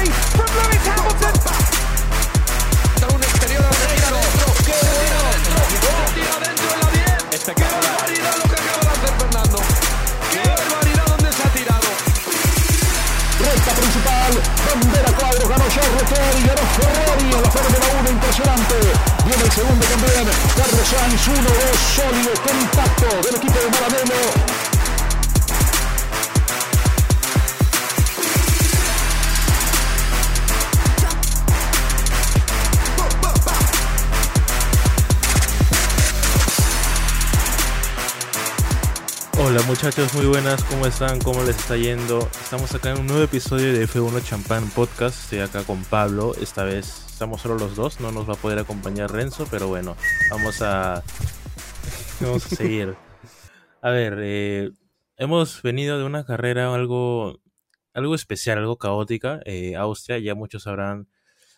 victory from Lewis Hamilton. Da un exterior al retiro. ¡Qué bueno! Dentro de la 10. ¡Qué barbaridad lo que acaba de hacer Fernando! ¡Qué barbaridad donde se ha tirado! Recta principal, bandera cuadro, ganó Charles Leclerc y ganó Ferrari en la Fórmula 1, impresionante. Viene el segundo también, Carlos Sainz, 1-2, sólido, compacto del equipo de Maranello. Muchachos, muy buenas, ¿cómo están? ¿Cómo les está yendo? Estamos acá en un nuevo episodio de F1 Champán Podcast. Estoy acá con Pablo. Esta vez estamos solo los dos, no nos va a poder acompañar Renzo, pero bueno, vamos a, vamos a seguir. A ver, eh, hemos venido de una carrera algo, algo especial, algo caótica. Eh, Austria, ya muchos habrán,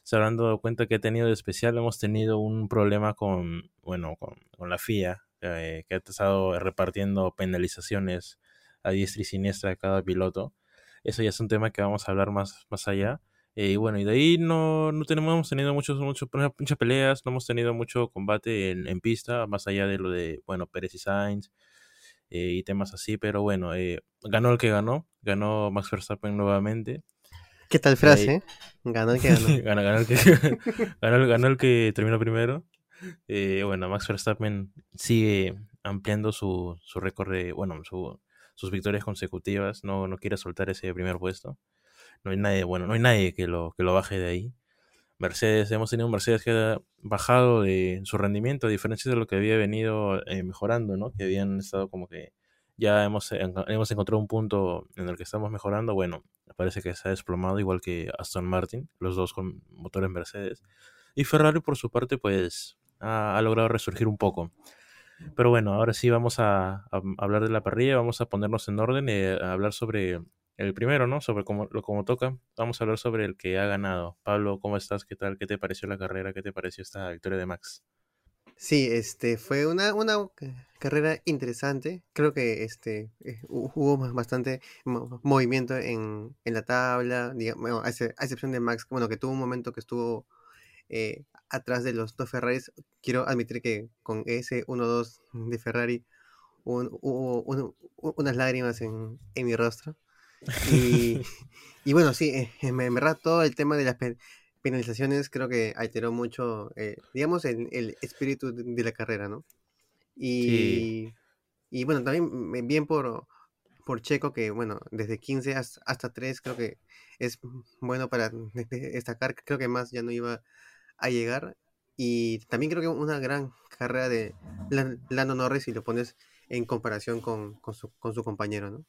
se habrán dado cuenta que ha tenido de especial. Hemos tenido un problema con, bueno, con, con la FIA, eh, que ha estado repartiendo penalizaciones a diestra y siniestra a cada piloto. Eso ya es un tema que vamos a hablar más, más allá. Eh, y bueno, y de ahí no, no tenemos, hemos tenido muchos, muchos, muchas peleas, no hemos tenido mucho combate en, en pista, más allá de lo de, bueno, Pérez y Sainz eh, y temas así, pero bueno, eh, ganó el que ganó, ganó Max Verstappen nuevamente. ¿Qué tal frase? Ganó el que ganó. ganó, ganó el que, ganó, el- ganó el que terminó primero. Eh, bueno, Max Verstappen sigue ampliando su, su récord bueno, su- sus victorias consecutivas, no, no quiere soltar ese primer puesto. No hay nadie, bueno, no hay nadie que lo, que lo baje de ahí. Mercedes, hemos tenido un Mercedes que ha bajado de su rendimiento, a diferencia de lo que había venido eh, mejorando, ¿no? Que habían estado como que ya hemos, hemos encontrado un punto en el que estamos mejorando. Bueno, parece que se ha desplomado, igual que Aston Martin, los dos con motores Mercedes. Y Ferrari, por su parte, pues ha, ha logrado resurgir un poco. Pero bueno, ahora sí vamos a, a hablar de la parrilla, vamos a ponernos en orden y a hablar sobre el primero, ¿no? Sobre cómo, lo como toca. Vamos a hablar sobre el que ha ganado. Pablo, ¿cómo estás? ¿Qué tal? ¿Qué te pareció la carrera? ¿Qué te pareció esta victoria de Max? Sí, este fue una, una ca- carrera interesante. Creo que este eh, hu- hubo bastante mo- movimiento en, en la tabla, digamos, a excepción de Max, bueno, que tuvo un momento que estuvo eh, atrás de los dos Ferraris. Quiero admitir que con ese 1-2 de Ferrari un- hubo un- unas lágrimas en, en mi rostro. Y, y bueno, sí, eh, en en verdad todo el tema de las pe- penalizaciones creo que alteró mucho, eh, digamos, el, el espíritu de, de la carrera, ¿no? Y, y bueno, también mm, bien por, por Checo, que bueno, desde 15 hasta, hasta 3 creo que es bueno para de- de- destacar, creo que más ya no iba a llegar. Y también creo que una gran carrera de Lan- Lando Norris si lo pones en comparación con, con su, con su compañero, ¿no?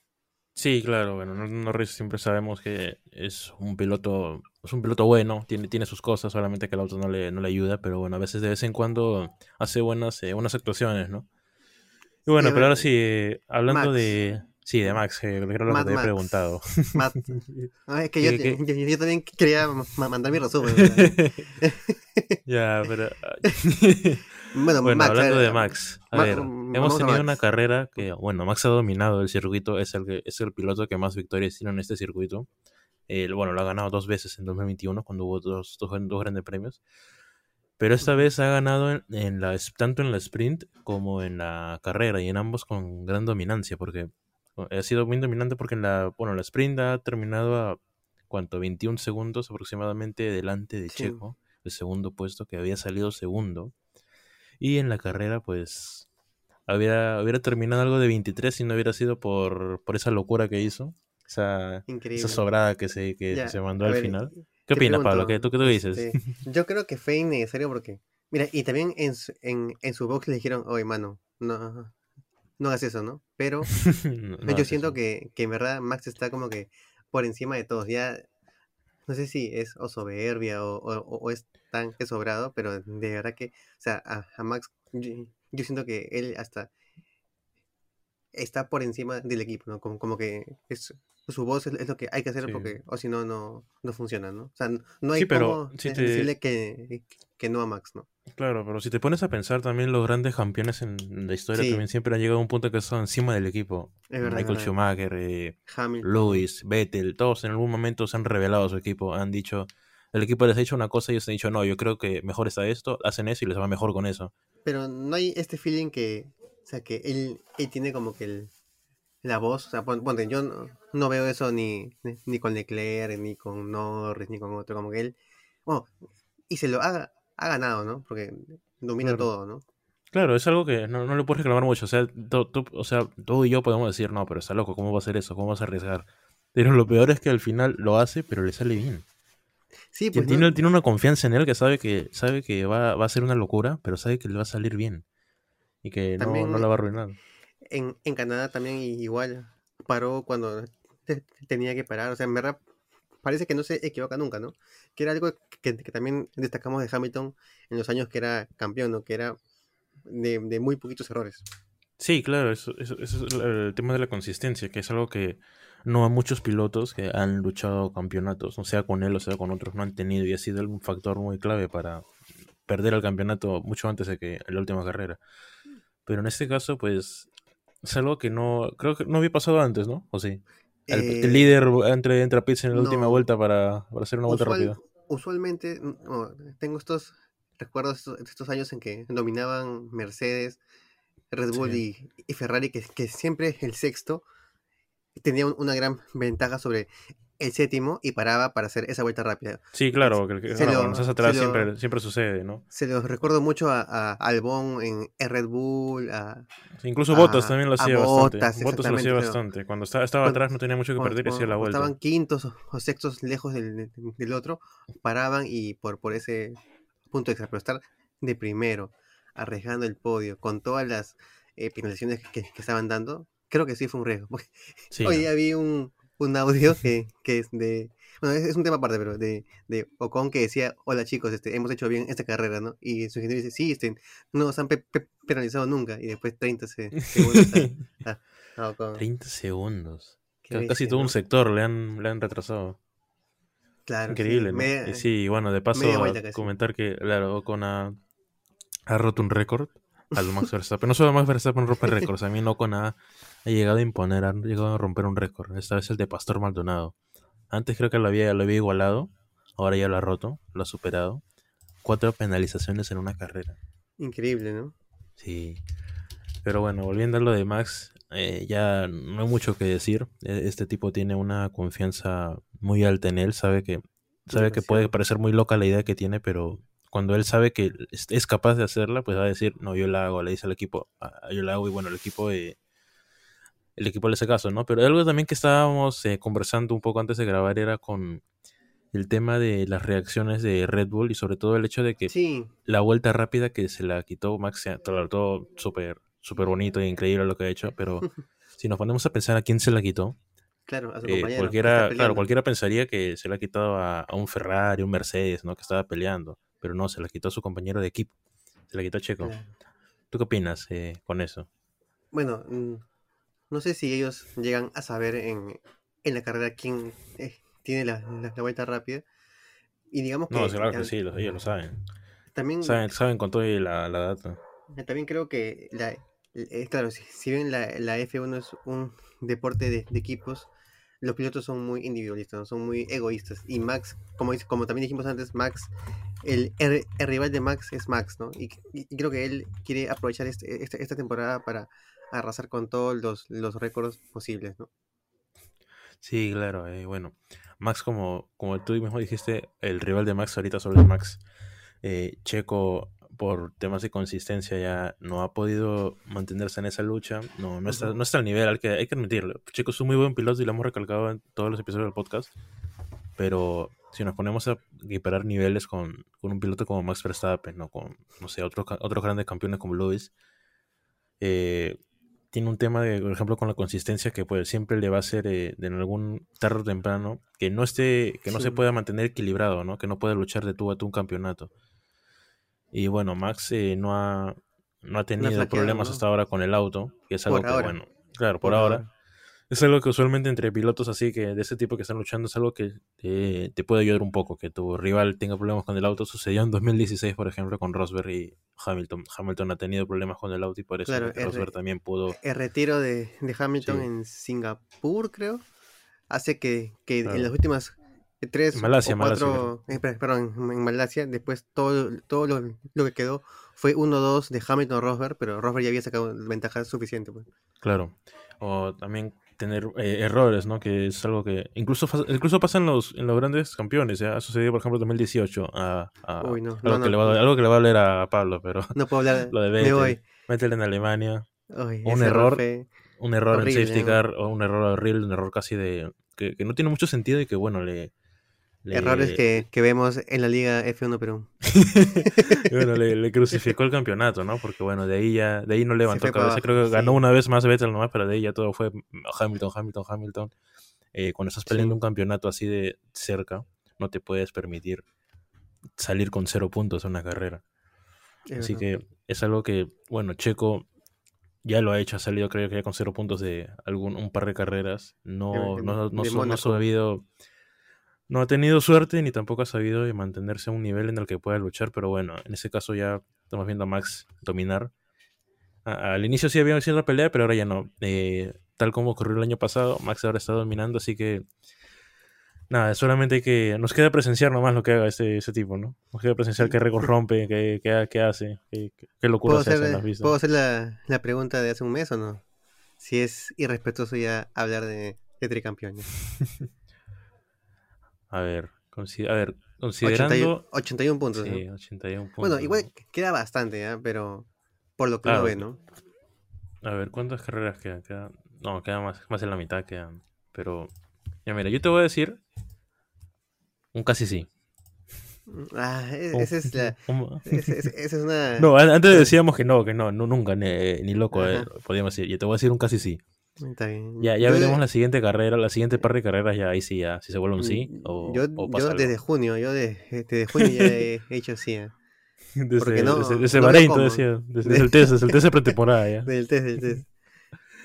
Sí, claro, bueno, Nor- Norris siempre sabemos que es un piloto, es un piloto bueno, tiene, tiene sus cosas, solamente que el auto no le, no le ayuda, pero bueno, a veces de vez en cuando hace buenas, eh, buenas actuaciones, ¿no? Y bueno, Sí, pero ahora sí, eh, hablando Max. de... Sí, de Max, era lo que te Max. preguntado. No, es que yo, también quería ma- mandar mi resumen. ya, pero... Bueno, Bueno, Max, hablando ver, de Max, a Ma- ver, hemos tenido una carrera que, bueno, Max ha dominado el circuito, es el, que, es el piloto que más victorias tiene en este circuito. Bueno, lo ha ganado dos veces en 2021, cuando hubo dos, dos, dos grandes premios. Pero esta vez ha ganado en, en la, tanto en la sprint como en la carrera, y en ambos con gran dominancia, porque ha sido muy dominante porque en la, bueno, la sprint ha terminado a, ¿cuánto? 21 segundos aproximadamente delante de Sí. Checo, el segundo puesto, que había salido segundo. Y en la carrera, pues, hubiera, hubiera terminado algo de 23 si no hubiera sido por, por esa locura que hizo. Esa, esa sobrada que se, que Ya, se mandó al ver, final. ¿Qué opinas, Pablo? ¿Qué, ¿Tú qué tú dices? este, yo creo que fue innecesario porque, mira, y también en su, en, en su box le dijeron, oye, mano, no, no hagas eso, ¿no? Pero No, no yo siento que, que en verdad Max está como que por encima de todos. Ya, no sé si es o soberbia o, o, o es tan que sobrado, pero de verdad que, o sea, a, a Max, yo, yo siento que él hasta está por encima del equipo, ¿no? Como, como que es, su voz es, es lo que hay que hacer Sí. porque, o si no, no, no funciona, ¿no? O sea, no hay Sí, pero cómo te- decirle que, que no a Max, ¿no? Claro, pero si te pones a pensar también los grandes campeones en la historia Sí. también siempre han llegado a un punto que son encima del equipo. Es verdad, Michael verdad. Schumacher, eh. Lewis, Vettel, todos en algún momento se han revelado a su equipo, han dicho, el equipo les ha dicho una cosa y ellos han dicho, no, yo creo que mejor está esto, hacen eso y les va mejor con eso. Pero no hay este feeling que, o sea, que él, él tiene como que el, la voz, o sea, pon- ponte, yo no, no veo eso ni, ni, ni con Leclerc, ni con Norris, ni con otro, como que él, bueno, y se lo ha, ha ganado, ¿no? Porque domina Claro. todo, ¿no? Claro, es algo que no, no le puedes reclamar mucho. O sea, tú, tú- o sea, tú y yo podemos decir, no, pero está loco, ¿cómo va a hacer eso? ¿Cómo vas a arriesgar? Pero lo peor es que al final lo hace, pero le sale bien. Sí, Tiene, pues, ¿no? tiene una confianza en él que sabe que sabe que va, va a ser una locura, pero sabe que le va a salir bien. Y que no, También- no la va a arruinar. En, en Canadá también igual paró cuando te- tenía que parar. O sea, en verdad parece que no se equivoca nunca, ¿no? Que era algo que, también destacamos de Hamilton en los años que era campeón, ¿no? Que era de, muy poquitos errores. Sí, claro, eso, eso- es el, el tema de la consistencia, que es algo que no a muchos pilotos que han luchado campeonatos, o sea con él o sea con otros, no han tenido y ha sido un factor muy clave para perder el campeonato mucho antes de que la última carrera. Pero en este caso, pues, es algo que no, creo que no había pasado antes, ¿no? ¿O sí? El, el Eh, líder entra, entra a pits en la última vuelta para, para hacer una vuelta rápida. Usualmente no, tengo estos recuerdos estos, de estos años en que dominaban Mercedes, Red Bull y, y Ferrari, que, que siempre el sexto tenía un- una gran ventaja sobre el séptimo y paraba para hacer esa vuelta rápida. Sí, claro, que, que- se claro, lo- atrás se lo- siempre, siempre sucede, ¿no? Se los recuerdo mucho a, a Albon en Red Bull, a, Incluso Bottas también lo hacía bastante. Bottas lo hacía bastante. Cuando estaba, estaba cuando- atrás no tenía mucho que perder y hacía la vuelta. estaban quintos o, sextos lejos del, del otro, paraban y por, por ese punto extra, pero estar de primero, arriesgando el podio, con todas las eh, penalizaciones que, que estaban dando, creo que sí fue un riesgo. Sí, Hoy día vi un, un audio que, que es de. Bueno, es, es un tema aparte, pero de, de Ocon que decía: Hola chicos, este, hemos hecho bien esta carrera, ¿no? Y su ingeniero dice: Sí, este, no nos han pe- pe- penalizado nunca. Y después 30 se, segundos a, a- a Ocon. 30 segundos. Casi bestia, todo un ¿no? sector le han, le han retrasado. Claro, sí, Increíble, ¿no? media- Y sí, bueno, de paso a comentar que, claro, Ocon ha, ha roto un récord al Max Verstappen. No solo Max Verstappen rompe récords, también Ocon ha, ha llegado a imponer, ha llegado a romper un récord. Esta vez el de Pastor Maldonado. Antes creo que lo había, lo había igualado, ahora ya lo ha roto, lo ha superado. Cuatro penalizaciones en una carrera. Increíble, ¿no? Sí. Pero bueno, volviendo a lo de Max, eh, ya no hay mucho que decir. E- Este tipo tiene una confianza muy alta en él, sabe que, sabe que puede parecer muy loca la idea que tiene, pero cuando él sabe que es, es capaz de hacerla, pues va a decir, no, yo la hago, le dice al equipo, "Ah, yo la hago y bueno, el equipo eh, el equipo le hace caso, ¿no? Pero algo también que estábamos eh, conversando un poco antes de grabar era con el tema de las reacciones de Red Bull y sobre todo el hecho de que Sí, la vuelta rápida que se la quitó Max, todo, todo súper súper bonito e increíble lo que ha hecho, pero si nos ponemos a pensar a quién se la quitó, claro, a su eh, cualquiera, claro, cualquiera pensaría que se la ha quitado a, a un Ferrari, un Mercedes, ¿no? Que estaba peleando, pero no, se la quitó a su compañero de equipo, se la quitó a Checo. Claro. ¿Tú qué opinas eh, con eso? Bueno, mm, no sé si ellos llegan a saber en, en la carrera quién eh, tiene la, la- la vuelta rápida. Y digamos que No, claro que sí, los- ellos lo saben. también, Saben, saben con todo y la, la data. también creo que, la, eh, claro, si, si bien la, la F1 es un deporte de, de equipos, los pilotos son muy individualistas, ¿no? son muy egoístas. Y Max, como, como también dijimos antes, Max, el, el- rival de Max es Max, ¿no? Y creo que él quiere aprovechar este- esta, esta temporada para arrasar con todos los, los récords posibles, ¿no? Sí, claro, eh, bueno. Max, como, como tú mismo dijiste, el rival de Max ahorita solo es Max. Eh, Checo, por temas de consistencia, ya no ha podido mantenerse en esa lucha. No, no, está, no está al nivel, al que, hay que admitirlo. Checo es un muy buen piloto y lo hemos recalcado en todos los episodios del podcast. Pero si nos ponemos a equiparar niveles con, con un piloto como Max Verstappen, ¿no? con, no sé, otros, otros grandes campeones como Lewis, eh, tiene un tema de, por ejemplo, con la consistencia que pues siempre le va a hacer eh, en algún tarde o temprano que no esté, que no se pueda mantener equilibrado, ¿no? Que no pueda luchar de tú a tú un campeonato. Y bueno, Max eh, no ha no ha tenido flaqueado, problemas ¿no? hasta ahora con el auto, que es algo Por que ahora. bueno, claro, por, Por ahora. ahora. Es algo que usualmente entre pilotos así que de ese tipo que están luchando es algo que te, te puede ayudar un poco, que tu rival tenga problemas con el auto. Sucedió en 2016, por ejemplo, con Rosberg y Hamilton. Hamilton ha tenido problemas con el auto y por eso Claro, el Rosberg también pudo... El retiro de, de Hamilton Sí. en Singapur, creo, hace que, que Claro. en las últimas tres Malasia, o Malasia, cuatro, eh, per- perdón, en Malasia, después todo, todo lo, lo que quedó fue 1-2 de Hamilton-Rosberg, pero Rosberg ya había sacado ventaja suficiente. Pues. Claro. O también tener eh, errores, ¿no? Que es algo que incluso incluso pasa en los, en los grandes campeones. ¿ya? Ha sucedido, por ejemplo, en 2018. A, a- Uy, no, algo, no, que le va, algo que le va a doler a Pablo, pero No puedo hablar, lo de Vettel. Vettel en Alemania. Uy, Un error. Un error Horrible, en safety car o un error horrible, un error casi de... Que, que no tiene mucho sentido y que, bueno, le... le- Errores que, que vemos en la Liga F1 Perú. bueno, le, le crucificó el campeonato, ¿no? Porque bueno, de ahí ya, de ahí no levantó cabeza. Creo que ganó sí. una vez más Vettel nomás, pero de ahí ya todo fue Hamilton, Hamilton, Hamilton. Eh, cuando estás peleando Sí. un campeonato así de cerca, no te puedes permitir salir con cero puntos en una carrera. es Así verdad. que es algo que, bueno, Checo ya lo ha hecho, ha salido creo que ya con cero puntos de algún un par de carreras. No, de- no, no, de no, ha sabido, no ha tenido suerte ni tampoco ha sabido mantenerse a un nivel en el que pueda luchar, pero bueno, en ese caso ya estamos viendo a Max dominar. A- al inicio sí había cierta pelea, pero ahora ya no. Eh, tal como ocurrió el año pasado, Max ahora está dominando, así que nada, solamente que. Nos queda presenciar nomás lo que haga ese, ese tipo, ¿no? Nos queda presenciar qué récord rompe, qué, qué, qué hace, qué, qué- locura ¿Puedo se hace en las vistas. ¿puedo hacer la, la pregunta de hace un mes o no? Si es irrespetuoso ya hablar de, de tricampeones. A ver, a ver, 81, considerando. 81 puntos. ¿no? Sí, 81 puntos. Bueno, igual queda bastante, ¿ya? Pero por lo que uno ve, ¿no? A ver, ¿cuántas carreras quedan? Quedan- No, queda más, más de la mitad quedan. Pero, ya mira, yo te voy a decir un casi sí. Ah, e- esa es la... esa es una... No, an- antes decíamos que no, que no, no nunca, ni, ni loco, eh, podíamos decir. Yo te voy a decir un casi sí. Está bien. Ya, ya Yo- veremos la siguiente carrera, la siguiente par de carreras, ya ahí sí, ya, si se vuelve un sí o, yo, o yo desde junio, yo de- desde junio ya he hecho sí. ¿eh? Desde, porque no- desde, desde no Bahrein, decía. Desde, desde el test, desde el test de pretemporada ya. Del test, del test.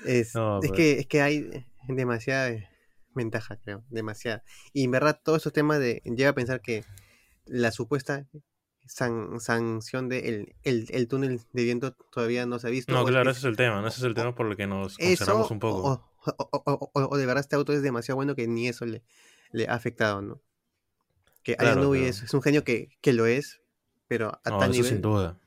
Es, No, es pues. que, es que hay demasiada ventaja, creo, demasiada. Y en verdad, todos estos temas de. Llega a pensar que la supuesta san- sanción de el, el, el túnel de viento todavía no se ha visto. No, claro, es- ese es el tema, ¿no? Ese es el tema por el que nos eso, concerramos un poco. O, o- o- o- o de verdad este auto es demasiado bueno que ni eso le, le ha afectado, ¿no? Que Claro, claro. es, es un genio que, que lo es, pero a No, tal eso nivel. sin duda.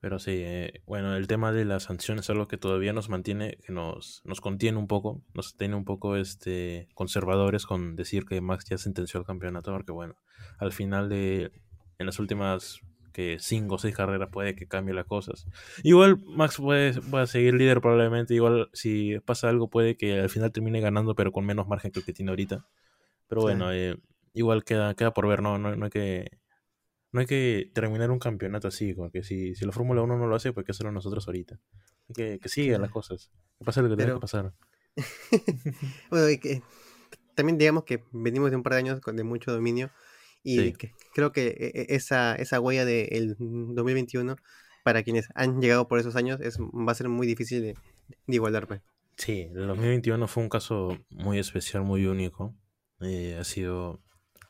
Pero sí, eh, bueno, el tema de las sanciones es algo que todavía nos mantiene, que nos, nos contiene un poco, nos tiene un poco este conservadores con decir que Max ya sentenció el campeonato, porque bueno, al final de, en las últimas que cinco o seis carreras puede que cambie las cosas. Igual Max puede, puede seguir líder probablemente, igual si pasa algo puede que al final termine ganando, pero con menos margen que el que tiene ahorita. Pero Sí. bueno, eh, igual queda, queda por ver, no, no, no hay que no hay que terminar un campeonato así, porque si, si la Fórmula 1 no lo hace, pues que hacerlo nosotros ahorita. Que, que sigan las cosas. Que pase lo que tenga Pero- que pasar. Bueno, y que también digamos que venimos de un par de años con- de mucho dominio y Sí. que creo que e- e- esa, esa huella del 2021 para quienes han llegado por esos años es, va a ser muy difícil de, de igualar. pues. Sí, el 2021 fue un caso muy especial, muy único. Eh, ha sido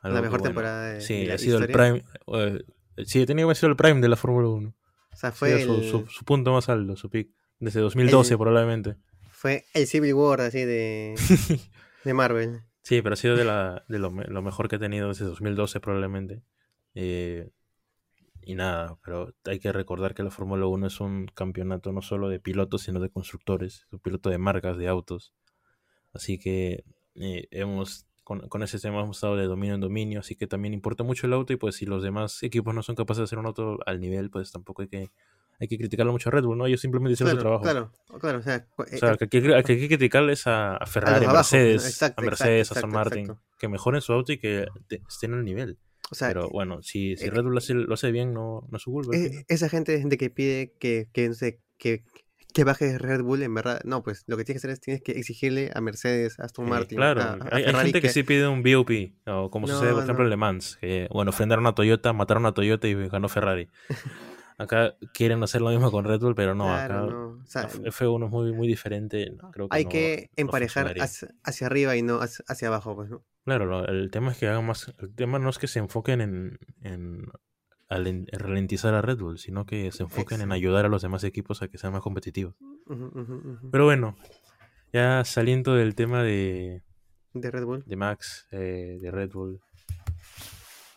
algo La mejor bueno, temporada de, Sí, de la ha sido el historia. prime. eh, sí, tenía que haber sido el prime de la Fórmula 1. O sea, fue su, el, su- su punto más alto, su pick. Desde 2012 el- probablemente. fue el Civil War así de, de Marvel. Sí, pero ha sido de, la, de lo, lo mejor que he tenido desde 2012 probablemente. Eh, y nada, pero hay que recordar que la Fórmula 1 es un campeonato no solo de pilotos, sino de constructores, es un piloto de marcas, de autos. Así que eh, hemos, con, con ese tema hemos estado de dominio en dominio, así que también importa mucho el auto y pues si los demás equipos no son capaces de hacer un auto al nivel, pues tampoco hay que, hay que criticarlo mucho a Red Bull, ¿no? Ellos simplemente hicieron su Claro, trabajo. claro, claro. O sea, O sea, eh, que hay que, hay que criticarles a, a Ferrari, a, abajo, Mercedes, exacto, a Mercedes, exacto, a Martin, exacto. que mejoren su auto y que te- estén al nivel. o sea, Pero bueno, si, si eh, Red Bull hace- lo hace bien, no, no es su culpa. eh, final. esa gente de que pide que, que, no sé, que, que baje Red Bull, en verdad, no, pues lo que tienes que hacer es tienes que exigirle a Mercedes, a Aston Sí, Martin, claro, a, a hay, hay gente que, sí pide un BOP, o como sucede, por No, ejemplo, en no. Le Mans, que, bueno, frenaron a Toyota, mataron a Toyota y ganó Ferrari. acá quieren hacer lo mismo con Red Bull, pero no, Claro, acá no. O sea, la F1 es muy, muy diferente. no, creo que hay no- que emparejar hacia, hacia arriba y no hacia, abajo, pues, ¿no? Claro, lo- el tema es que hagan más. El tema no es que se enfoquen en, en, alen- en ralentizar a Red Bull, sino que se enfoquen en ayudar a los demás equipos a que sean más competitivos. Pero bueno, ya saliendo del tema de, De Red Bull. de Max, eh, de Red Bull.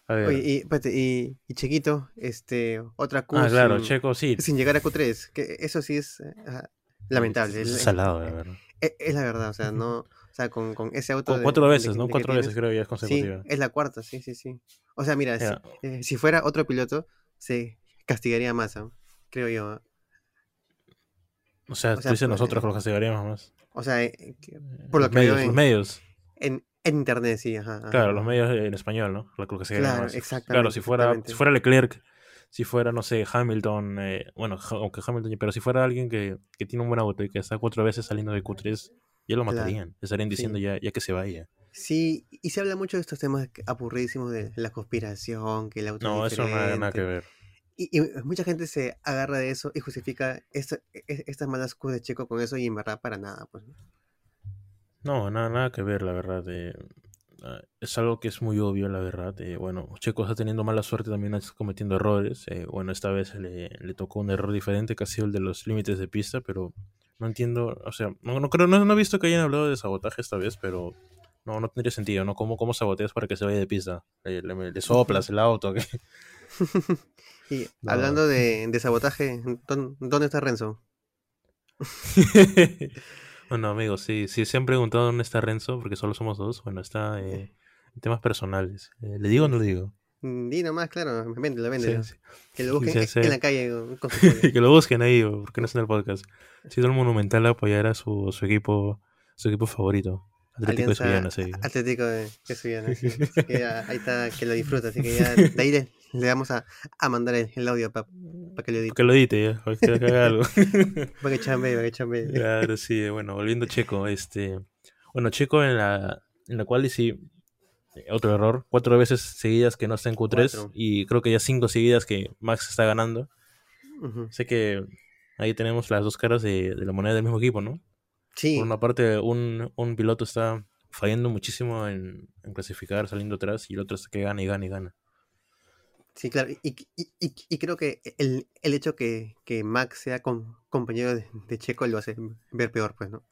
A ver. Oye, y, espérate, y, y Chiquito, este, otra Q ah, claro, sin, Checo, sí. sin llegar a Q3, que eso sí es eh, ajá, lamentable. Es, Es, salado, la verdad. es- es la verdad, o sea, no, o sea, con, con ese auto. Cu- cuatro de- veces, de- ¿no? de que Cuatro veces creo ya es Sí, consecutiva. es la cuarta, sí, sí, sí. O sea, mira, si, Ya. eh, si fuera otro piloto, se castigaría más, ¿ah? creo yo. ¿ah? O sea, o tú sea, dices pues, nosotros los castigaríamos más. O sea, eh, que- Por lo los que veo medios, los en- medios. en, en internet, sí, ajá. ajá, Claro, los medios en español, ¿no? Lo que se Claro, más. Claro, exactamente, si fuera, exactamente. si fuera Leclerc, si fuera, no sé, Hamilton, eh, bueno, aunque Hamilton, pero si fuera alguien que, que tiene un buen auto y que está cuatro veces saliendo de Q3, ya lo Claro, matarían. Estarían diciendo sí. ya, ya que se vaya. Sí, y se habla mucho de estos temas aburridísimos de la conspiración, que el auto No, es eso nada, nada que ver. Y, y mucha gente se agarra de eso y justifica esta- e- estas malas Qs de Checo con eso y en verdad para nada, pues. ¿no? No, nada, nada que ver, la verdad. eh, ah, es algo que es muy obvio, la verdad. eh, bueno, Checo está teniendo mala suerte también, está cometiendo errores. eh, bueno, esta vez le, le tocó un error diferente, que ha sido el de los límites de pista, pero no entiendo, o sea, no, no creo, no, no he visto que hayan hablado de sabotaje esta vez, pero no, no tendría sentido, ¿no? ¿Cómo, cómo saboteas para que se vaya de pista? Eh, le, le soplas el auto, ¿qué? Y No. hablando de, de sabotaje, ¿dón- ¿dónde está Renzo? bueno, amigos, sí, si se han preguntado dónde está Renzo, porque solo somos dos, bueno, está eh, en temas personales. Eh, ¿Le digo o no le digo? Mm, Di nomás, claro, véndelo, véndelo. sí. Que lo busquen Sí, en- la calle con que lo busquen ahí, porque no está en el podcast. Ha sido el monumental apoyar a su, su equipo su equipo favorito. Atlético de Sullana, sí. Atlético de, de Sullana, sí. Así que ya, ahí está, que lo disfruta. Así que ya de ahí le, le vamos a, a mandar el, el audio para que lo edite. Que lo edite, ya, para que haga algo. Para que chambee, para que chambee. claro, sí, bueno, volviendo a Checo, este. Bueno, Checo en la, en la cual sí. Otro error, cuatro veces seguidas que no está en Q3 Cuatro. y creo que ya cinco seguidas que Max está ganando. Ujú. Sé que ahí tenemos las dos caras de, de la moneda del mismo equipo, ¿no? Sí, Por una parte, un, un piloto está fallando muchísimo en, en clasificar, saliendo atrás, y el otro está que gana y gana y gana. sí, claro. Y, y- y- y creo que el, el hecho que, que Max sea com- compañero de, de Checo lo hace ver peor, pues, ¿no?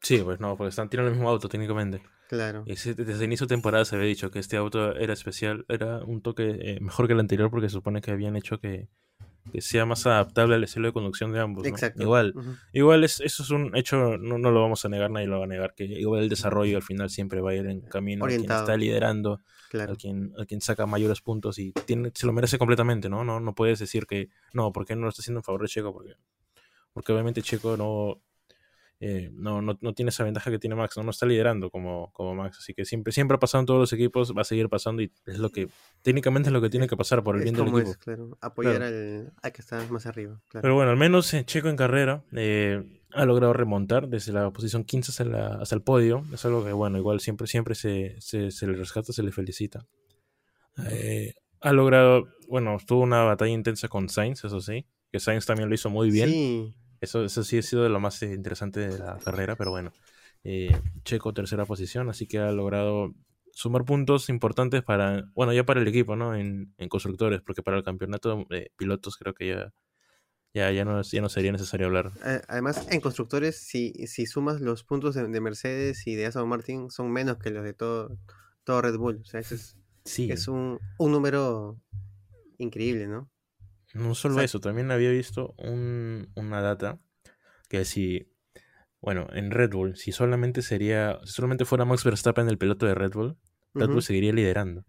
Sí, pues no, porque están tirando el mismo auto técnicamente. Claro. Y desde el inicio de temporada se había dicho que este auto era especial, era un toque eh, mejor que el anterior porque se supone que habían hecho que, que sea más adaptable al estilo de conducción de ambos. ¿no? Exacto. Igual, igual es, eso es un hecho, no, no lo vamos a negar, nadie lo va a negar, que igual el desarrollo al final siempre va a ir en camino a quien está liderando, Claro. al quien, al quien saca mayores puntos y tiene, se lo merece completamente, ¿no? No, no puedes decir que no, ¿por qué no lo está haciendo en favor de Checo? Porque, porque obviamente Checo no, eh, no, no, no tiene esa ventaja que tiene Max, ¿no? No está liderando como, como Max, así que siempre, siempre ha pasado en todos los equipos, va a seguir pasando y es lo que, técnicamente es lo que tiene que pasar por el Es bien del equipo. es, claro. Apoyar Claro. al, al que está más arriba. Claro. Pero bueno, al menos eh, Checo en carrera eh, ha logrado remontar desde la posición 15 hasta, la- hasta el podio. Es algo que, bueno, igual siempre, siempre se, se, se le rescata, se le felicita. Eh, ha logrado, bueno, tuvo una batalla intensa con Sainz, eso sí, que Sainz también lo hizo muy bien. Sí, Eso, eso sí ha sido de lo más eh, interesante de la carrera, pero bueno. Eh, Checo tercera posición, así que ha logrado sumar puntos importantes para, bueno, ya para el equipo, ¿no? En, en constructores, porque para el campeonato de pilotos creo que ya, ya, ya, no, ya no sería necesario hablar. a- además en constructores, si, si sumas los puntos de, de Mercedes y de Aston Martin, son menos que los de todo, todo Red Bull. O sea, ese es, Sí, es un, un número increíble, ¿no? No solo sea- eso, también había visto un, una data que si, bueno, en Red Bull, si solamente sería, si solamente fuera Max Verstappen el piloto de Red Bull, Red. Bull seguiría liderando.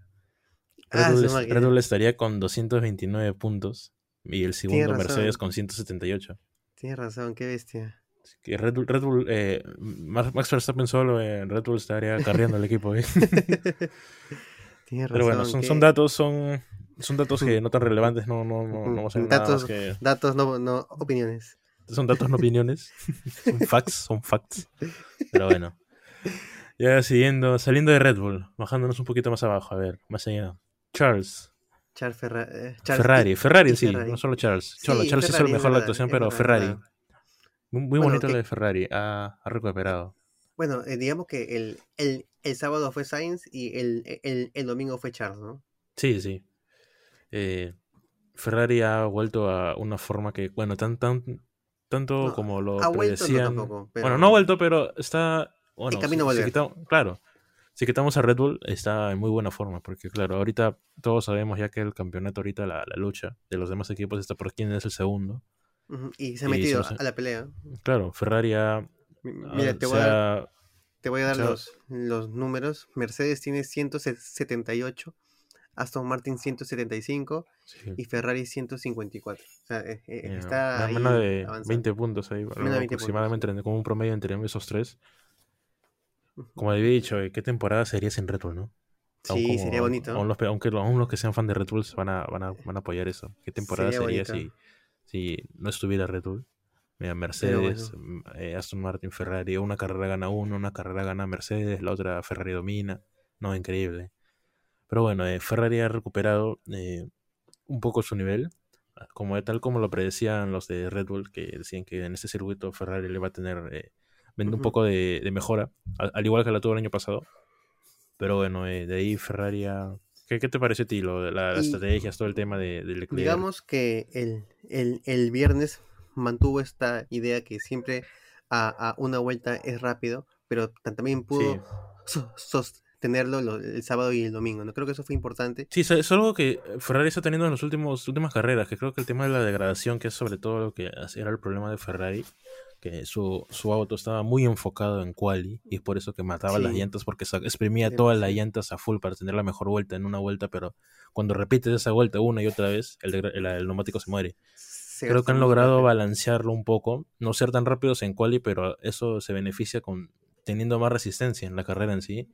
Red, Ah, Bull. Red Bull estaría con 229 puntos y el segundo. Mercedes con 178. Tienes razón, qué bestia. Que Red Bull, Red Bull eh, Max Verstappen solo en Red Bull estaría carriendo el equipo. ¿eh? Tienes razón. Pero bueno, son, son datos, son, son datos que no tan relevantes, no, no, no, no vamos a hacer nada Datos- más que... Datos, no, no opiniones. Son datos, no opiniones. son facts, son facts. Pero bueno. Ya siguiendo, saliendo de Red Bull, bajándonos un poquito más abajo, a ver, más allá. Charles, Charles Ferra- eh, Charles Ferrari, Ferrari y sí, Ferrari. no solo Charles. Sí, Charles Ferrari, es mejor la actuación, pero Ferrari. verdad. Muy, Bueno, bonito lo de Ferrari, ha, ha recuperado. Bueno, eh, digamos que el, el, el sábado fue Sainz y el, el, el domingo fue Charles, ¿no? Sí, sí. Eh, Ferrari ha vuelto a una forma que, bueno, tan, tan, tanto No, como lo ha vuelto, no predecían. tampoco, Bueno, pero- no ha vuelto, pero está. Bueno, camino a si- si volver. quitamos- claro. Si quitamos a Red Bull, está en muy buena forma. Porque, claro, ahorita todos sabemos ya que el campeonato, ahorita la, la lucha de los demás equipos está por quién es el segundo. Y se ha Y metido se nos- a la pelea. Claro, Ferrari ha. Mi- ha- Mira, te voy, a dar, ha- te voy a dar los, los números. Mercedes tiene 178, Aston Martin 175 sí, y Ferrari 154. O sea, eh, eh, eh, está ahí menos de avanzando. 20 puntos ahí. Menos de 20 puntos, aproximadamente como un promedio entre esos tres. Como había dicho, eh, ¿qué temporada sería sin Red Bull, no? Sí, como- sería bonito. Aún los, aunque aún los que sean fan de Red Bull van a, van a, van a apoyar eso. ¿Qué temporada Sería sería si, bonito. si no estuviera Red Bull? Mira, Mercedes, mm, eh, Aston Martin, Ferrari, una carrera gana uno, una carrera gana Mercedes, la otra Ferrari domina. No, increíble. Pero bueno, eh, Ferrari ha recuperado eh, un poco su nivel, como tal como lo predecían los de Red Bull, que decían que en este circuito Ferrari le va a tener eh, un poco de, de mejora, al, al igual que la tuvo el año pasado. Pero bueno, eh, de ahí Ferrari ha... ¿Qué, qué te pareció a ti lo de la- las estrategias, todo el tema de, de Leclerc? Digamos que el, el, el viernes mantuvo esta idea que siempre a, a una vuelta es rápido, pero ta- también pudo Sí. so- sostenerlo lo- el sábado y el domingo. ¿no? Creo que eso fue importante. Sí, es algo que Ferrari está teniendo en las últimos, últimas carreras, que creo que el tema de la degradación, que es sobre todo lo que era el problema de Ferrari, que su, su auto estaba muy enfocado en quali y es por eso que mataba las llantas porque exprimía todas las llantas a full para tener la mejor vuelta en una vuelta, pero cuando repites esa vuelta una y otra vez, el, el- el neumático se muere. Creo que han logrado balancearlo un poco, no ser tan rápidos en quali, pero eso se beneficia con teniendo más resistencia en la carrera en sí.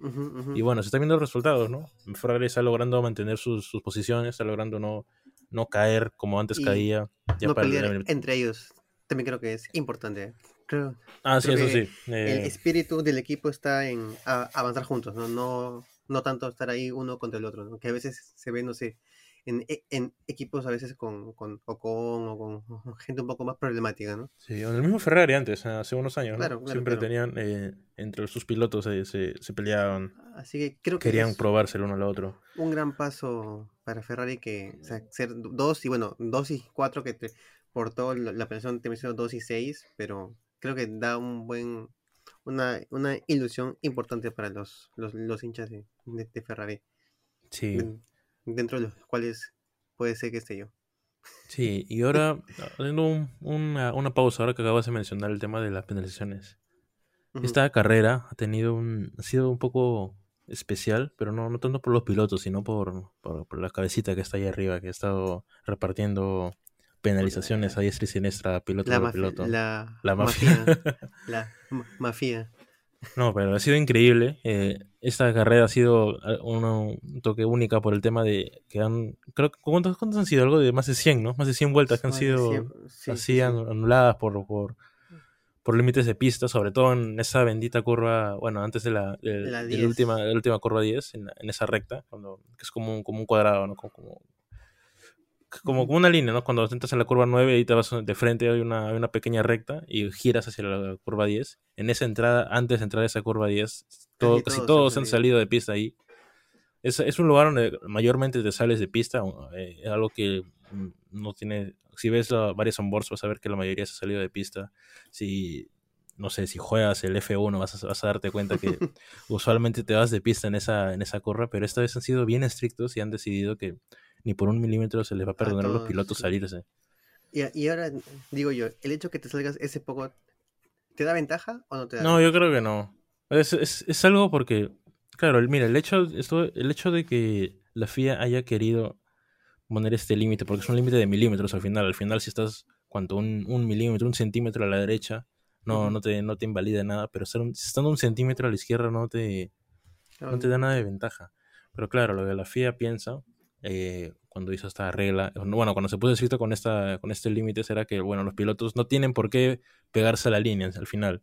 Y bueno, se están viendo los resultados, ¿no? Ferrari está logrando mantener sus, sus posiciones, está logrando no, no caer como antes Y caía. Ya no para el- pelear entre ellos. También creo que es importante. Creo Ah, sí, eso sí. el eh, espíritu del equipo está en avanzar juntos, ¿no? No, no tanto estar ahí uno contra el otro, ¿no? que a veces se ve, no sé, en, e- en equipos a veces con, con, o con, o con gente un poco más problemática, ¿no? sí, el mismo Ferrari antes, hace unos años, ¿no? Claro, claro, Siempre claro. tenían, eh, entre sus pilotos se, se, se peleaban, Así que creo que querían probarse el uno al otro. un gran paso para Ferrari que o sea, ser dos y bueno, dos y cuatro que te- por todo la presión te menciono dos y seis, pero creo que da un buen una, una ilusión importante para los, los, los hinchas de, de- de Ferrari, Sí, den- dentro de los cuales puede ser que esté yo. sí. Y ahora, haciendo un- una, una pausa, ahora que acabas de mencionar el tema de las penalizaciones. Esta carrera ha tenido un, ha sido un poco especial, pero no, no tanto por los pilotos, sino por, por, por la cabecita que está ahí arriba, que ha estado repartiendo penalizaciones a diestra y siniestra, piloto la, por piloto. la, La mafia. la ma- mafia. No, pero ha sido increíble. eh, esta carrera ha sido eh, un toque única por el tema de que han, creo que ¿cuántos, cuántos han sido? Algo de más de 100, ¿no? Más de 100 vueltas que han Más sido sí, así sí, sí. anu- anuladas por, por, por límites de pista, sobre todo en esa bendita curva, bueno, antes de la, de, La de la 10. última, de la última curva 10, en, en esa recta, cuando, que es como un, como un cuadrado, ¿no? Como, como, como, como una línea, ¿no? Cuando entras en la curva 9 y te vas de frente, hay una, hay una pequeña recta y giras hacia la curva 10. En esa entrada, antes de entrar a esa curva 10, todo, Casi casi todos han salido. de pista ahí. Es, es un lugar donde mayormente te sales de pista, eh, es algo que mm, no tiene... Si ves la- varias onboards vas a ver que la mayoría se ha salido de pista. Si, no sé, si juegas el F1 vas a, vas a darte cuenta que usualmente te vas de pista en esa, en esa curva, pero esta vez han sido bien estrictos y han decidido que ni por un milímetro se les va a perdonar a los pilotos salirse. Y, y ahora digo yo, el hecho que te salgas ese poco, ¿te da ventaja o no te da? No, yo creo que no. Es, es, es algo porque, claro, mira, el hecho, esto, el hecho de que la FIA haya querido poner este límite, porque es un límite de milímetros al final, al final si estás, cuanto un, un milímetro, un centímetro a la derecha, no, no, te, no te invalida nada, pero estar un- estando un centímetro a la izquierda no te, no te da nada de ventaja. Pero claro, lo que la FIA piensa eh, cuando hizo esta regla, bueno, cuando se puso escrito con, esta, con este límite, era que, bueno, los pilotos no tienen por qué pegarse a la línea al final.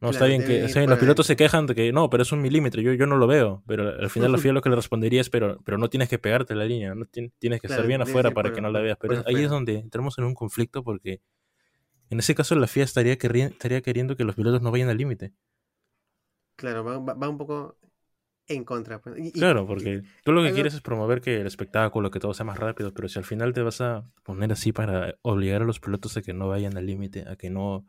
No, está bien que los pilotos se quejan de que no, pero es un milímetro, yo, yo no lo veo. Pero al final la FIA lo que le respondería es, pero, pero no tienes que pegarte la línea, no Tien- tienes que Claro, estar bien afuera para por- que no la veas. Pero es- ahí es donde entramos en un conflicto porque en ese caso la FIA estaría, querri- estaría queriendo que los pilotos no vayan al límite. Claro, va- va un poco en contra. pues, y- Claro, porque tú lo que quieres es promover que el espectáculo, que todo sea más rápido, pero si al final te vas a poner así para obligar a los pilotos a que no vayan al límite, a que no,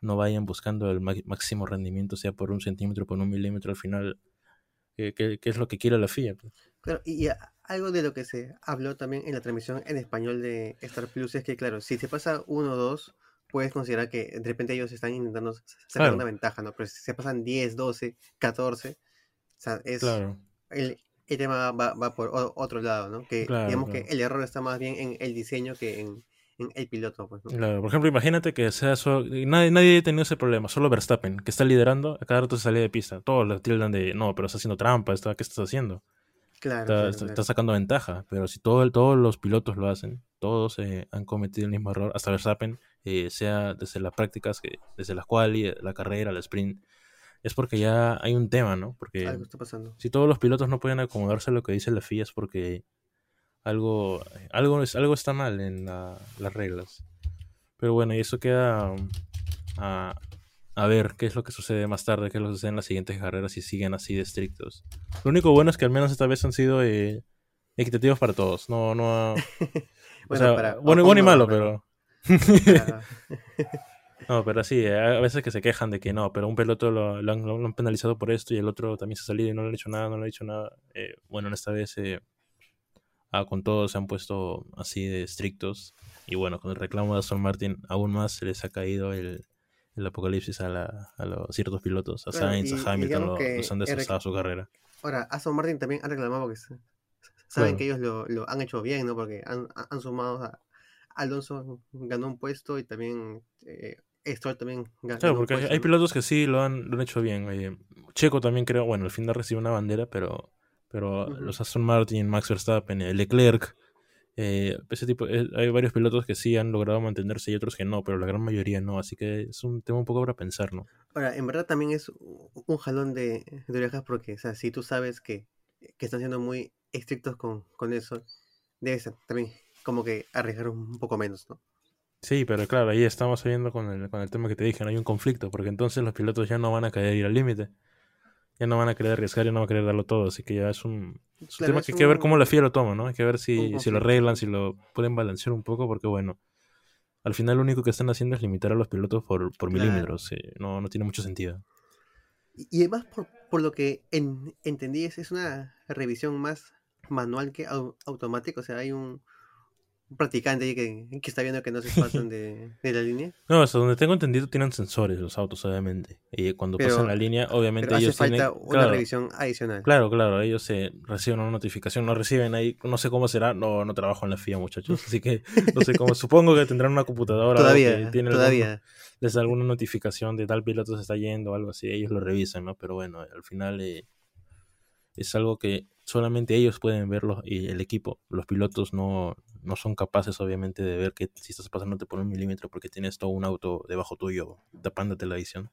no vayan buscando el máximo rendimiento, sea por un centímetro, por un milímetro, al final, ¿qué, qué- qué es lo que quiere la FIA? Claro, y, y a- algo de lo que se habló también en la transmisión en español de Star Plus es que, claro, si se pasa 1 o 2, puedes considerar que de repente ellos están intentando sacar Claro. una ventaja, ¿no? Pero si se pasan 10, 12, 14, o sea, es Claro, el, el tema va, va por otro lado, ¿no? Que Claro, digamos claro. que el error está más bien en el diseño que en, en el piloto, pues, ¿no? claro. Por ejemplo, imagínate que sea solo, nadie, nadie ha tenido ese problema, solo Verstappen, que está liderando, a cada rato se sale de pista. Todos le tildan de, no, pero está haciendo trampa, está, ¿qué estás haciendo? Claro, está, sacando ventaja, pero si todo, el- todos los pilotos lo hacen, todos eh, han cometido el mismo error, hasta Verstappen, eh, sea desde las prácticas, que, desde la quali, la carrera, la sprint, es porque ya hay un tema, ¿no? Porque Algo está pasando. si todos los pilotos no pueden acomodarse a lo que dice la FIA es porque algo, algo, algo está mal en la- las reglas. Pero bueno, y eso queda um, a, a ver qué es lo que sucede más tarde, qué es lo que sucede en las siguientes carreras si siguen así de estrictos. Lo único bueno es que al menos esta vez han sido eh, equitativos para todos. No, no, ha- o Bueno, sea, para- bueno, bueno y malo, pero- pero... No, pero sí, eh, a veces que se quejan de que no, pero un piloto lo, lo han, lo han penalizado por esto y el otro también se ha salido y no le han hecho nada, no le han hecho nada. Eh, bueno, en esta vez eh, ah, con todos se han puesto así de estrictos y bueno, con el reclamo de Aston Martin aún más se les ha caído el, el apocalipsis a, la- a los ciertos pilotos, a Claro, Sainz, y- a Hamilton, lo- que los han destrozado su carrera. Ahora, Aston Martin también ha reclamado porque s- saben Claro. que ellos lo, lo han hecho bien, ¿no? Porque han, han sumado a Alonso ganó un puesto y también eh, Stroll también ga- ganó Claro, porque hay- puesto, hay pilotos que sí lo han, lo han hecho bien. Checo también creo, bueno, al final recibió una bandera, pero, pero los Aston Martin, Max Verstappen, Leclerc, eh, ese tipo, eh, hay varios pilotos que sí han logrado mantenerse y otros que no, pero la gran mayoría no, así que es un tema un poco para pensar, ¿no? Ahora, en verdad también es un jalón de, de orejas porque, o sea, si tú sabes que, que están siendo muy estrictos con, con eso, debes también como que arriesgar un poco menos, ¿no? Sí, pero claro, ahí estamos viendo con el, con el tema que te dije, no hay un conflicto, porque entonces los pilotos ya no van a querer ir al límite, ya no van a querer arriesgar, ya no van a querer darlo todo, así que ya es un, es un Claro, tema es que hay que ver cómo la FIA lo toma, ¿no? Hay que ver si, si lo arreglan, si lo pueden balancear un poco, porque bueno, al final lo único que están haciendo es limitar a los pilotos por, por Claro. milímetros, no, no tiene mucho sentido. Y, y además, por, por lo que en- entendí, es, es una revisión más manual que au- automática. O sea, hay un, un practicante ahí que, que está viendo que no se pasan de, de la línea. No, hasta donde tengo entendido tienen sensores los autos, obviamente, y cuando Pero- pasan la línea, obviamente Pero hace ellos falta tienen... una claro, revisión adicional. Claro, claro, ellos eh, reciben una notificación, no reciben ahí, no sé cómo será, no, no trabajo en la FIA, muchachos, así que no sé cómo, supongo que tendrán una computadora algo que Todavía, tiene todavía. les da alguna notificación de tal piloto se está yendo o algo así, ellos lo revisan, ¿no? Pero bueno, al final eh, es algo que solamente ellos pueden verlo y el equipo, los pilotos no, no son capaces obviamente de ver que si estás pasándote por un milímetro porque tienes todo un auto debajo tuyo tapándote la visión.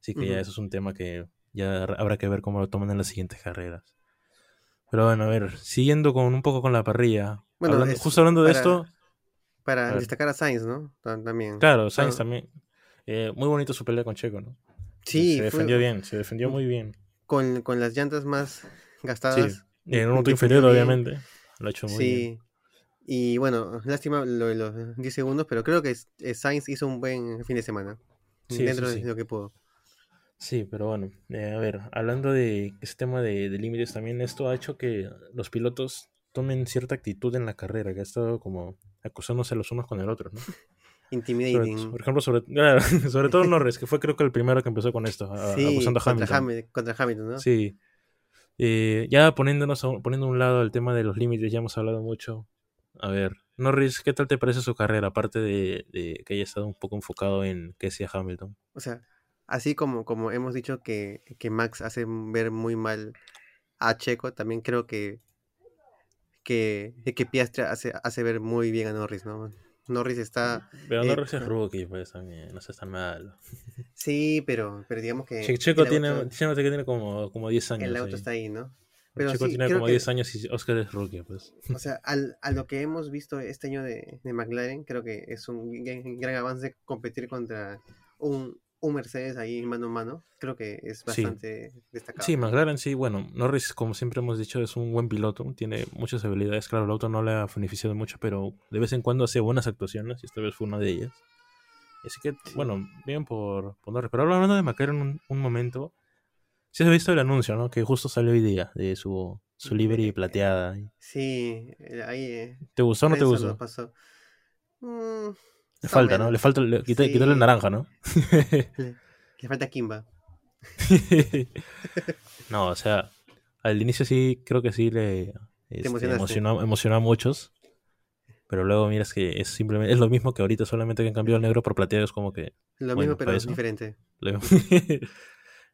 Así que ya eso es un tema que ya habrá que ver cómo lo toman en las siguientes carreras. Pero bueno, a ver, siguiendo con un poco con la parrilla. Bueno, hablando- es justo hablando de para- esto, Para A destacar a Sainz, ¿no? Ta- También. claro, Sainz Ah. también. Eh, muy bonito su pelea con Checo, ¿no? Sí, se fue defendió bien, se defendió muy bien. Con, con las llantas más gastadas. Y en un inferior, bien. obviamente. Lo ha hecho muy bien. Sí. Y bueno, lástima lo de los 10 segundos, pero creo que eh, Sainz hizo un buen fin de semana. Sí, dentro sí. de lo que pudo. Sí, pero bueno, eh, a ver, hablando de ese tema de, de límites también, esto ha hecho que los pilotos tomen cierta actitud en la carrera, que ha estado como acusándose los unos con el otro, ¿no? Sobre- Intimidating. por ejemplo, sobre, sobre todo Norris, que fue creo que el primero que empezó con esto, a- Sí, acusando a contra, Hamilton. Hamil- contra Hamilton, ¿no? Sí. Eh, ya poniéndonos a un- poniendo a un lado el tema de los límites, ya hemos hablado mucho. A ver, Norris, ¿qué tal te parece su carrera? Aparte de, de que haya estado un poco enfocado en que sea Hamilton. O sea, así como, como hemos dicho que, que Max hace ver muy mal a Checo, también creo que, que, que Piastri hace, hace ver muy bien a Norris, ¿no? Norris está... Pero Eh, Norris es ah. rookie, pues también, no seas tan malo. Sí, pero, pero digamos que. Che- Checo tiene, auto- Checo tiene como, como 10 años. El auto ahí. está ahí, ¿no? Pero Checo sí, tiene como que- 10 años y Oscar es rookie, pues. O sea, al- a lo que hemos visto este año de, de McLaren, creo que es un gran, gran avance competir contra un, un Mercedes ahí mano a mano. Creo que es Sí. bastante destacado. Sí, McLaren sí, bueno, Norris, como siempre hemos dicho, es un buen piloto, tiene muchas habilidades, claro, el auto no le ha beneficiado mucho, pero de vez en cuando hace buenas actuaciones y esta vez fue una de ellas. Así que, bueno, bien por, por Norris. Pero hablando de McLaren un, un momento, sí has visto el anuncio, ¿no? Que justo salió hoy día de su, su livery plateada. Sí, eh, ahí. eh, ¿Te gustó o no te gustó? pasó. Mm, Le falta, ¿no? Le falta le- quita- Sí. quitarle el naranja, ¿no? Le, le falta Kimba. no, o sea, al inicio sí, creo que sí le este, emocionó, emocionó a muchos. Pero luego miras que es simplemente, es lo mismo que ahorita, solamente que han cambiado el negro por plateado, es como que... Lo Bueno, mismo, pero para eso. diferente.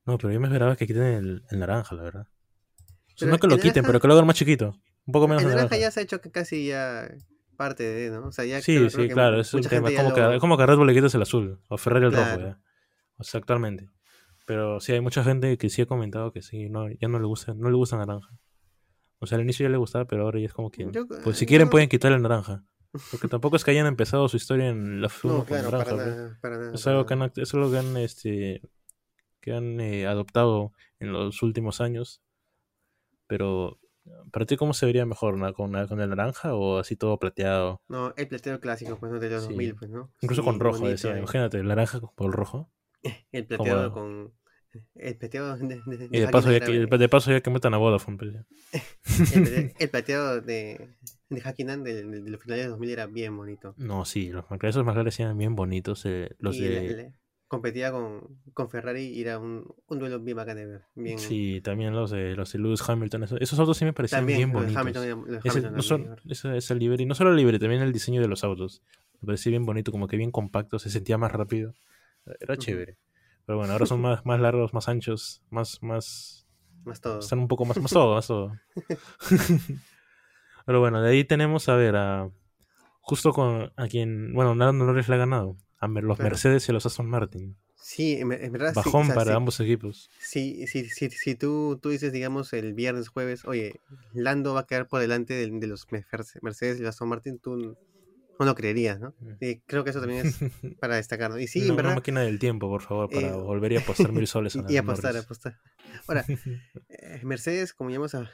no, pero yo me esperaba que quiten el, el naranja, la verdad. O sea, no que lo quiten, naranja- pero que lo hagan más chiquito. Un poco menos El naranja naranja. ya se ha hecho que casi ya parte de, ¿no? O sea, ya Sí, creo- sí, claro, es un tema. Como, que, lo- es como que a Red Bull le quitas el azul, o Ferrari el rojo, Claro. ya. O sea, actualmente. Pero sí, hay mucha gente que sí ha comentado que sí, no, ya no le gusta, no le gusta naranja. O sea, al inicio ya le gustaba, pero ahora ya es como que. Yo- pues si yo- quieren pueden quitarle el naranja. Porque tampoco es que hayan empezado su historia en la F1 No, con claro, naranja. para nada, para nada. Es para algo que han, es algo que han, este, que han eh, adoptado en los últimos años. Pero, ¿para ti cómo se vería mejor? ¿no? ¿Con, con el naranja o así todo plateado? No, el plateado clásico, pues, ¿no? De los Sí. 2000, pues, ¿no? Incluso Sí, con rojo, bonito, decía. eh. Imagínate, el naranja por el rojo. El plateado con... El plateado de, de, de Y de paso, ya que, de paso ya que metan a Vodafone. pues, el, el plateado de, de de, de los finales de 2000 era bien bonito. No, sí, los McLaren, esos McLaren eran bien bonitos. eh, los y de... competía con, con Ferrari y era un, un duelo bien bacán. Bien, Sí, también los de, los de Lewis Hamilton. Esos, esos autos sí me parecían también bien bonitos. Hamilton, los Ese, Hamilton no son, esa, esa livery, no solo la livery, también el diseño de los autos. Me parecía bien bonito, como que bien compacto, se sentía más rápido. Era Ujú. chévere. Pero bueno, ahora son más, más largos, más anchos, más, más, más todo. están un poco más, más todo, más todo. Pero bueno, de ahí tenemos a ver a justo con a quien, bueno, Nando Norris le ha ganado, a los Claro. Mercedes y los Aston Martin. Sí, en, ver- en verdad. sí, o Bajón sea, para sí. ambos equipos. Si, si, si, si tú, tú dices, digamos, el viernes, jueves, oye, Lando va a quedar por delante de, de los Merce- Mercedes y la Aston Martin, tú no lo creerías, ¿no? Mm. Creo que eso también es para destacar, ¿no? Y sí, una, en una verdad, máquina del tiempo, por favor, para eh, volver y apostar mil soles a y, apostar, apostar. Ahora, eh, Mercedes, como ya hemos ha-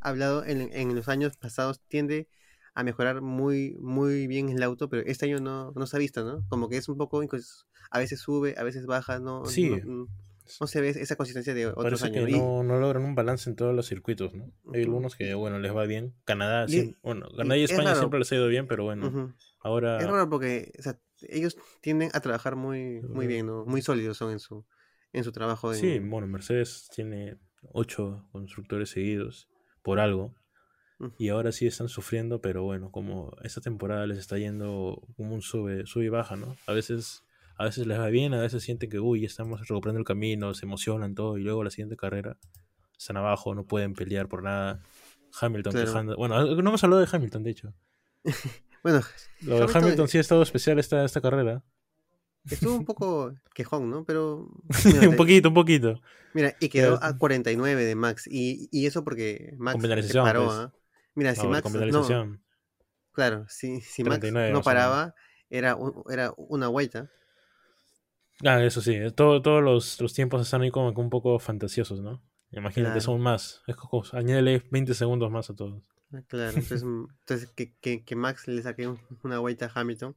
hablado en, en los años pasados, tiende a mejorar muy, muy bien el auto, pero este año no, no se ha visto, ¿no? Como que es un poco, incons- a veces sube, a veces baja, no, Sí. no, se ve esa consistencia de otros Parece años. que no, no logran un balance en todos los circuitos, ¿no? Hay algunos que, bueno, les va bien. Canadá, sí, bueno, Canadá y es España siempre les ha ido bien, pero bueno, ahora... Es raro porque o sea, ellos tienden a trabajar muy, muy bien, ¿no? Muy sólidos son en su, en su trabajo. en- Sí, bueno, Mercedes tiene ocho constructores seguidos por algo. Y ahora sí están sufriendo, pero bueno, como esta temporada les está yendo como un sube, sube y baja, ¿no? A veces, a veces les va bien, a veces sienten que, uy, ya estamos recuperando el camino, se emocionan todo, y luego la siguiente carrera están abajo, no pueden pelear por nada. Hamilton Claro. quejando. Bueno, no hemos hablado de Hamilton, de hecho. Bueno, Lo de Hamilton sí ha estado especial esta, esta carrera. estuvo un poco quejón, ¿no? Pero. un poquito, un poquito. Mira, y quedó a 49 de Max. Y, y eso porque Max se paró. pues. ¿ah? Mira, si Max. No, claro, si, si Max 39 no paraba, era, un- era una vuelta. Ah, eso sí, todo- todos los, los tiempos están ahí como un poco fantasiosos, ¿no? Imagínate, Claro. son más. Es como, añádele 20 segundos más a todos. Ah, Claro, entonces, mm, entonces que, que, que Max le saque un- una vuelta a Hamilton,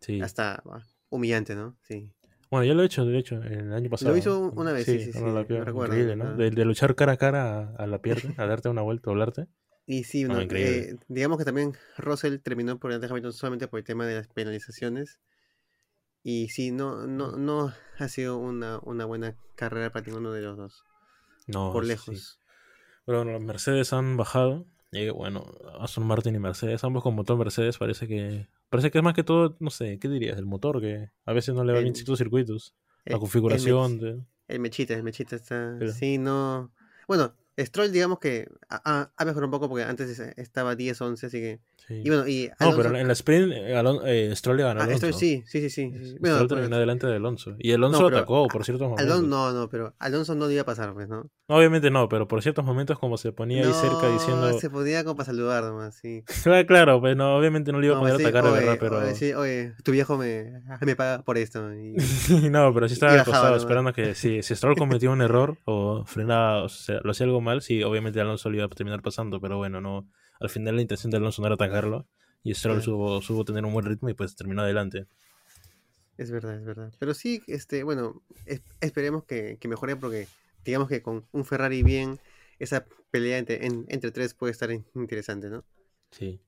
Sí. hasta ah, humillante, ¿no? Sí. Bueno, ya lo he hecho, de hecho, el año pasado. hizo una vez, sí, sí, sí, la lo. De, de luchar cara a cara a, a la pierna, a darte una vuelta, doblarte. Y sí, increíble. eh, digamos que también Russell terminó por delante de Hamilton solamente por el tema de las penalizaciones. Y sí, no, no, no ha sido una, una buena carrera para ninguno de los dos. No, por lejos. sí. Pero bueno, los Mercedes han bajado. Y bueno, Aston Martin y Mercedes, ambos con motor Mercedes, parece que parece que es más que todo, no sé, ¿qué dirías? El motor, que a veces no le va bien ciertos circuitos. Eh, La configuración El, de... mech- el mechita, el mechita está. Pero- Sí, no. Bueno, Stroll, digamos que ha, ha- mejorado un poco porque antes es- estaba 10-11, así que Sí. Y bueno, y no, Alonso- pero en la sprint eh, Alon- eh, Stroll le ganó a Ah, Alonso. esto sí, sí, sí, sí. sí. Stroll Bueno, terminó adelante de Alonso. Y Alonso No, pero atacó por ciertos momentos. Alonso, no, no, pero Alonso no le iba a pasar, pues, ¿no? Obviamente no, pero por ciertos momentos como se ponía ahí cerca No, diciendo... se ponía como para saludar nomás, sí. Claro, claro, pues no, obviamente no le iba a No, poder pues, sí, atacar de oye, verdad, pero... oye, sí, oye, tu viejo me, me paga por esto. Y, no, pero sí estaba Y al bajaba costado nomás. esperando que si, si Stroll cometió un error o frenaba, o sea, lo hacía algo mal, sí, obviamente Alonso le iba a terminar pasando, pero bueno, no, al final la intención de Alonso no era atacarlo y Stroll Claro. supo, supo tener un buen ritmo y pues terminó adelante. Es verdad, es verdad. Pero sí, este, bueno, es- esperemos que, que mejore porque digamos que con un Ferrari bien, esa pelea entre, en- entre tres puede estar in- interesante, ¿no? Sí.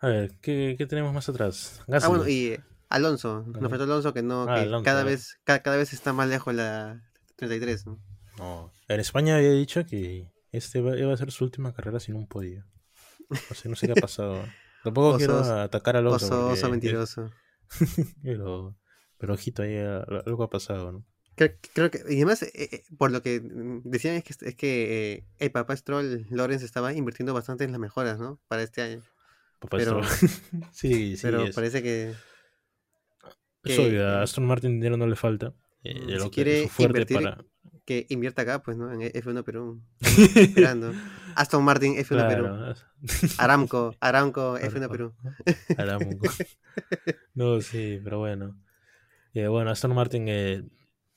A ver, ¿qué, qué tenemos más atrás? Ah, bueno, y Alonso, nos faltó Alonso que no, Ah, que Alonso, cada vez, ca- cada, vez está más lejos la 33, ¿no? No, en España había dicho que este va- iba a ser su última carrera sin un podio. No sé, no sé qué ha pasado. Tampoco quiero atacar a Alonso. Oso, mentiroso. Pero, pero ojito, ahí algo ha pasado, ¿no? Creo, creo que, y además, eh, eh, por lo que decían es que, es que eh, el papá Stroll, Lawrence, estaba invirtiendo bastante en las mejoras, ¿no? Para este año. Papá Pero- Stroll. sí, sí, Pero es, parece que que- obvio, a Aston Martin dinero no le falta. Mm, si lo que quiere su fuerte invertir para... que invierta acá, pues, ¿no? En F1 Perú. Esperando. Aston Martin, F1 Perú. Aramco, Aramco, F1 Perú. Aramco. No, sí, pero bueno. Eh, bueno, Aston Martin, eh,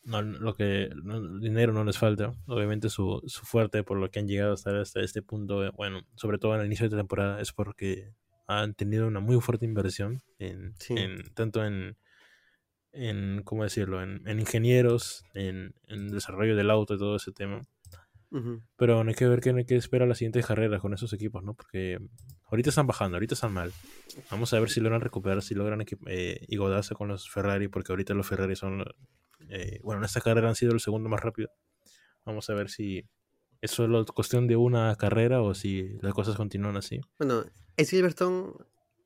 no, lo que no- dinero no les falta. Obviamente su, su fuerte por lo que han llegado hasta, hasta este punto, eh, bueno, sobre todo en el inicio de temporada, es porque han tenido una muy fuerte inversión en, Sí. en- tanto en, en ¿cómo decirlo? En, en ingenieros, en, en desarrollo del auto y todo ese tema. Ujú. Pero bueno, hay que ver qué, qué espera las siguientes carreras con esos equipos, ¿no? Porque ahorita están bajando, ahorita están mal. Vamos a ver si logran recuperar, si logran eh, igualarse con los Ferrari, porque ahorita los Ferrari son, eh, bueno, en esta carrera han sido el segundo más rápido. Vamos a ver si es solo cuestión de una carrera o si las cosas continúan así. Bueno, el Silverstone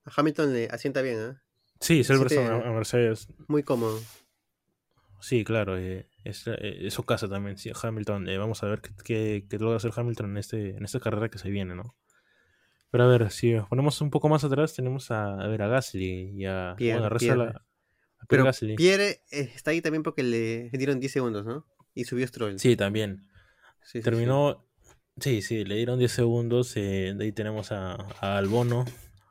a Hamilton le asienta bien, ¿eh? Sí, Silverstone te- a, a Mercedes, Muy cómodo. sí, claro, eh, es, eh, es su casa también, sí, Hamilton. eh, vamos a ver qué, qué- qué logra hacer Hamilton en, este, en esta carrera que se viene, ¿no? Pero a ver, si nos ponemos un poco más atrás, tenemos a, a ver a Gasly y a, Pierre, bueno, Pierre. a- a Pierre Pero Gasly. Pierre eh, está ahí también porque le dieron 10 segundos, ¿no? Y subió Stroll. Sí, también. Sí, sí, sí. Terminó, sí, sí, le dieron 10 segundos. de ahí tenemos a, a Albono,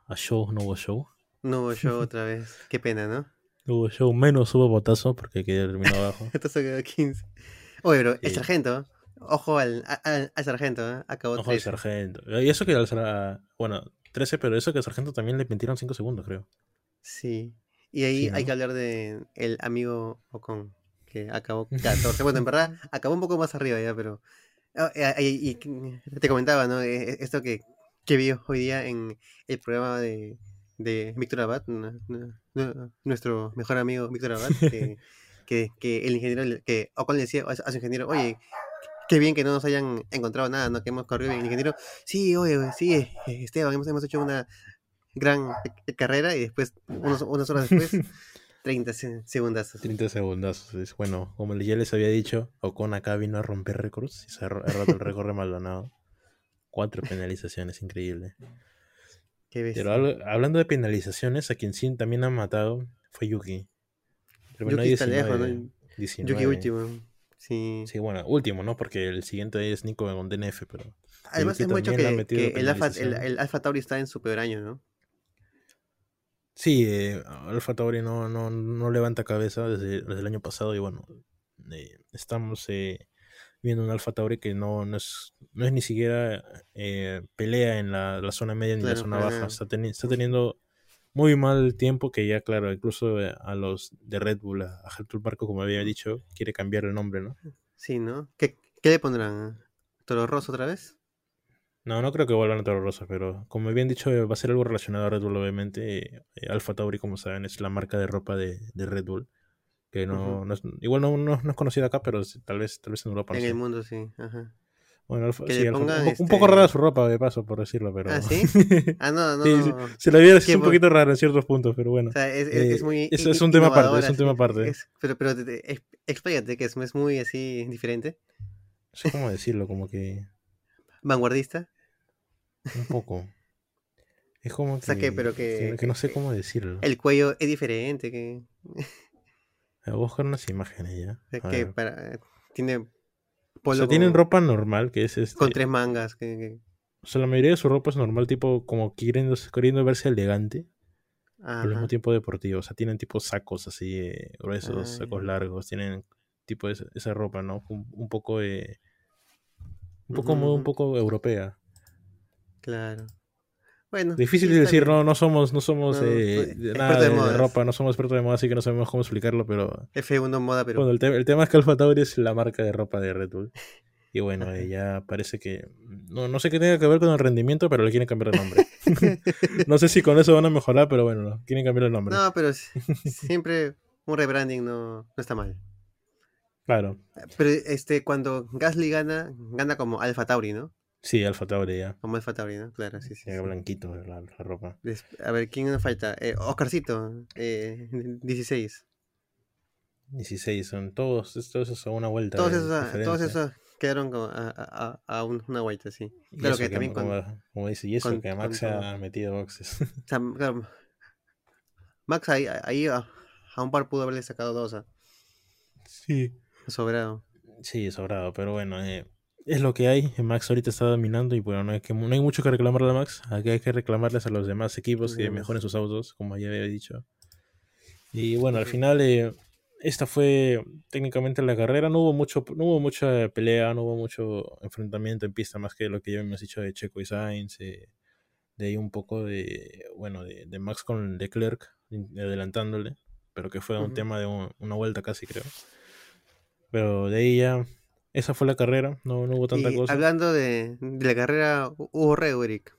a Show, hubo Show. No hubo show otra vez. Qué pena, ¿no? No hubo Show, menos hubo botazo porque quedó terminó abajo. Esto se quedó 15. Oye, pero el Sí. sargento, ojo al, al, al sargento, ¿eh? Acabó Ojo al 13. sargento. Y eso que al bueno, 13, pero eso que al sargento también le metieron 5 segundos, creo. Sí. Y ahí Sí, hay que hablar de el amigo Ocon, que acabó 14. bueno, en verdad, acabó un poco más arriba ya, pero... ah, eh, Y, te comentaba, ¿no? Eh, Esto que, que vi hoy día en el programa de, de Víctor Abad, nu- nu- nu- nuestro mejor amigo Víctor Abad, que, que, que el ingeniero, que Ocon le decía a su ingeniero, oye, qué bien que no nos hayan encontrado nada, ¿no? Que hemos corrido bien. El ingeniero, sí, oye, sí, eh, Esteban, hemos, hemos hecho una gran eh, carrera y después, unos, unas horas después, 30 se- segundos. 30 segundos. Es, bueno, como ya les había dicho, Ocon acá vino a romper récords y se ha roto el récord de Maldonado. Cuatro penalizaciones, increíble. Qué. Pero hablo- hablando de penalizaciones, a quien sí también han matado fue Yuki. Terminó Yuki está lejos, 19, ¿no? 19. Yuki último. Sí. Sí, bueno, último, ¿no? Porque el siguiente es Nico con DNF, pero... Además, Yuki le han que, metido que el, Alfa, el, penalización. el Alfa Tauri está en su peor año, ¿no? Sí, eh, Alfa Tauri no, no, no levanta cabeza desde, desde el año pasado y bueno, eh, estamos eh, viendo un Alfa Tauri que no, no, es, no es ni siquiera eh, pelea en la, la zona media ni la Claro, zona para baja. Está, teni- está teniendo muy mal tiempo que ya, claro, incluso eh, a los de Red Bull, a, Helmut Marko, como había dicho, quiere cambiar el nombre, ¿no? Sí, ¿no? ¿Qué, qué le pondrán? ¿Toro Rosso otra vez? No, no creo que vuelvan a Toro Rosso, pero como habían dicho, eh, va a ser algo relacionado a Red Bull, obviamente. Eh, Alfa Tauri, como saben, es la marca de ropa de, de Red Bull. Que no, Ujú. no es, igual no, no, no es conocida acá, pero tal vez, tal vez en Europa. en sé. el mundo, sí. Ajá. Bueno, Alfa- sí, Alfa- un, po- un poco este- rara su ropa, de paso, por decirlo, pero. ¿Ah, sí? Ah, no, no, Sí, O se la viera es un poquito rara en ciertos puntos, pero bueno. sea, es, es, Eh, es muy. in- es un tema aparte, es un tema aparte. es- pero, pero te- te- ex- explícate, que es, es muy así diferente. No sé cómo decirlo, como que. Vanguardista. Un poco. Es como que, sea, que- pero que- que no sé cómo decirlo. El cuello es diferente, que, Voy a buscar unas imágenes ya. Que para, tiene O polo sea, tienen ropa normal, que es este. con tres mangas. Que, que- O sea, la mayoría de su ropa es normal, tipo como queriendo, queriendo verse elegante, al mismo tiempo deportivo. O sea, tienen tipo sacos así eh, gruesos, Ah, sacos ya. largos, tienen tipo esa, esa ropa, ¿no? Un, un poco de. Un poco, un poco europea. claro. Bueno. Difícil sí, de está decir, bien. no, no somos, no somos No, eh, nada de ropa, no somos expertos de moda, así que no sabemos cómo explicarlo, pero F1 moda, pero bueno, el, te- el tema es que Alfa Tauri es la marca de ropa de Red Bull. Y bueno, eh, ya parece que. No, no sé qué tenga que ver con el rendimiento, pero le quieren cambiar el nombre. no sé si con eso van a mejorar, pero bueno, no, quieren cambiar el nombre. No, pero siempre un rebranding no, no está mal. Claro, Pero este, cuando Gasly gana, gana como Alfa Tauri, ¿no? Sí, Alfa Tauri ya. Como Alfa Tauri, ¿no? Claro, sí, sí. Ya sí. blanquito la, la ropa. Des- A ver, ¿quién nos falta? Eh, Oscarcito, eh, 16. 16, son todos, todos esos a una vuelta. Todos esos, todos esos quedaron como a, a- a- a un- una vuelta, sí. Claro eso que también con, como, como dice, y eso con- que Max con ha metido boxes. claro, Max ahí, ahí a, a un par pudo haberle sacado dos, ah, sí. sobrado. Sí, sobrado, pero bueno, eh, es lo que hay. Max ahorita está dominando y bueno, no hay, que, no hay mucho que reclamarle a Max. Aquí hay que reclamarles a los demás equipos que mejoren sus autos, como ya había dicho. Y bueno, al final eh, esta fue técnicamente la carrera. No hubo mucho, no hubo mucha pelea, no hubo mucho enfrentamiento en pista más que lo que ya hemos dicho de Checo y Sainz. eh, de ahí un poco de, bueno, de, de Max con Leclerc adelantándole, pero que fue un Ujú. tema de un- una vuelta casi creo. Pero de ahí ya, esa fue la carrera, no, no hubo tanta Y cosa. hablando de, de la carrera, hu- hubo reo, Eric.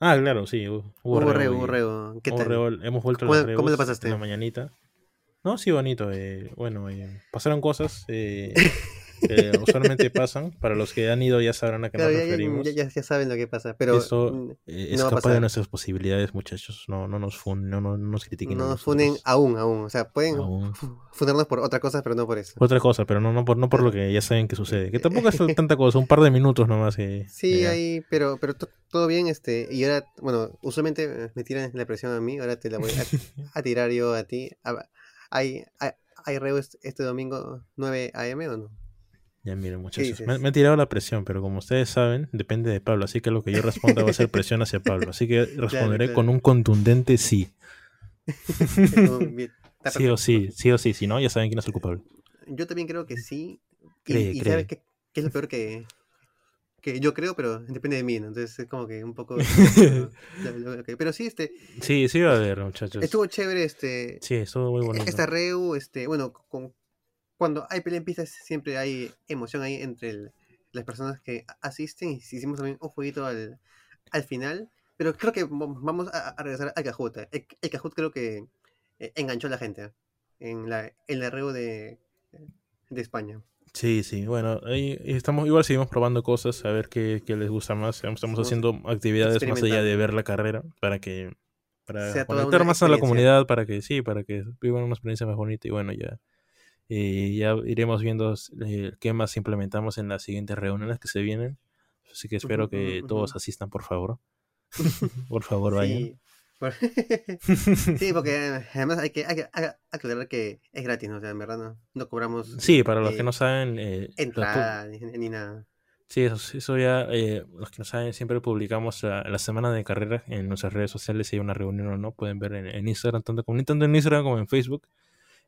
Ah, claro, sí, hu- hubo, Hubo reo hubo reo. ¿Qué hubo tal? reo, hemos vuelto a ¿Cómo- las cómo reus pasaste? en la mañanita. No, sí, bonito. eh, bueno, eh, pasaron cosas eh, que usualmente pasan. Para los que han ido ya sabrán a qué Claro, nos ya, ya- referimos. ya- ya saben lo que pasa, pero Esto mm, eh, no escapa de nuestras posibilidades, muchachos. No, no nos funen, no, no, no nos critiquen. no nos funen aún, aún. O sea, pueden Aún. funarnos por otra cosa, pero no por eso. Otra cosa, pero no, no, por, no por lo que ya saben que sucede. Que tampoco es tanta cosa, un par de minutos nomás. que- Sí, ya. ahí, pero, pero to- todo bien, este, y ahora, bueno, usualmente eh, me tiran la presión a mí, ahora te la voy a, a tirar yo a ti. A- ¿Hay, hay, hay este, este domingo 9 am o no? Ya miren, muchachos. Me, me han tirado la presión, pero como ustedes saben, depende de Pablo. Así que lo que yo responda va a ser presión hacia Pablo. Así que responderé claro. con un contundente sí. Sí o sí, sí o sí. Si no, ya saben quién es el culpable. Yo también creo que sí. Y, Cree, y cree. ¿sabes qué, qué es lo peor que, que yo creo, pero depende de mí, ¿no? Entonces es como que un poco... pero sí, este, Sí, sí va a haber, muchachos. estuvo chévere, este, Sí, estuvo muy bonito. esta reu, este, bueno, con, cuando hay pelea en pistas siempre hay emoción ahí entre el- las personas que asisten y hicimos también un jueguito al, al final, pero creo que vam- vamos a, a regresar al Kahoot. El, el Kahoot creo que eh, enganchó a la gente en la, en la reu de, de España. Sí, sí. Bueno, ahí estamos, igual seguimos probando cosas, a ver qué, qué les gusta más. Estamos Estamos haciendo actividades más allá de ver la carrera para que para conectar más a la comunidad, para que sí, para que vivan una experiencia más bonita y bueno, ya eh, ya iremos viendo eh, qué más implementamos en las siguientes reuniones que se vienen. Así que espero que todos asistan, por favor. por favor, vayan. Sí, por- sí, porque eh, además hay que, hay que que aclarar que es gratis, ¿no? O sea, en verdad no, no cobramos Sí, para los que eh, no saben, eh, entrada ni, ni nada. Sí, eso, eso ya, eh, los que no saben, siempre publicamos la, la semana de carrera en nuestras redes sociales. Si hay una reunión o no, pueden ver en, en Instagram, tanto, como, tanto en Instagram como en Facebook.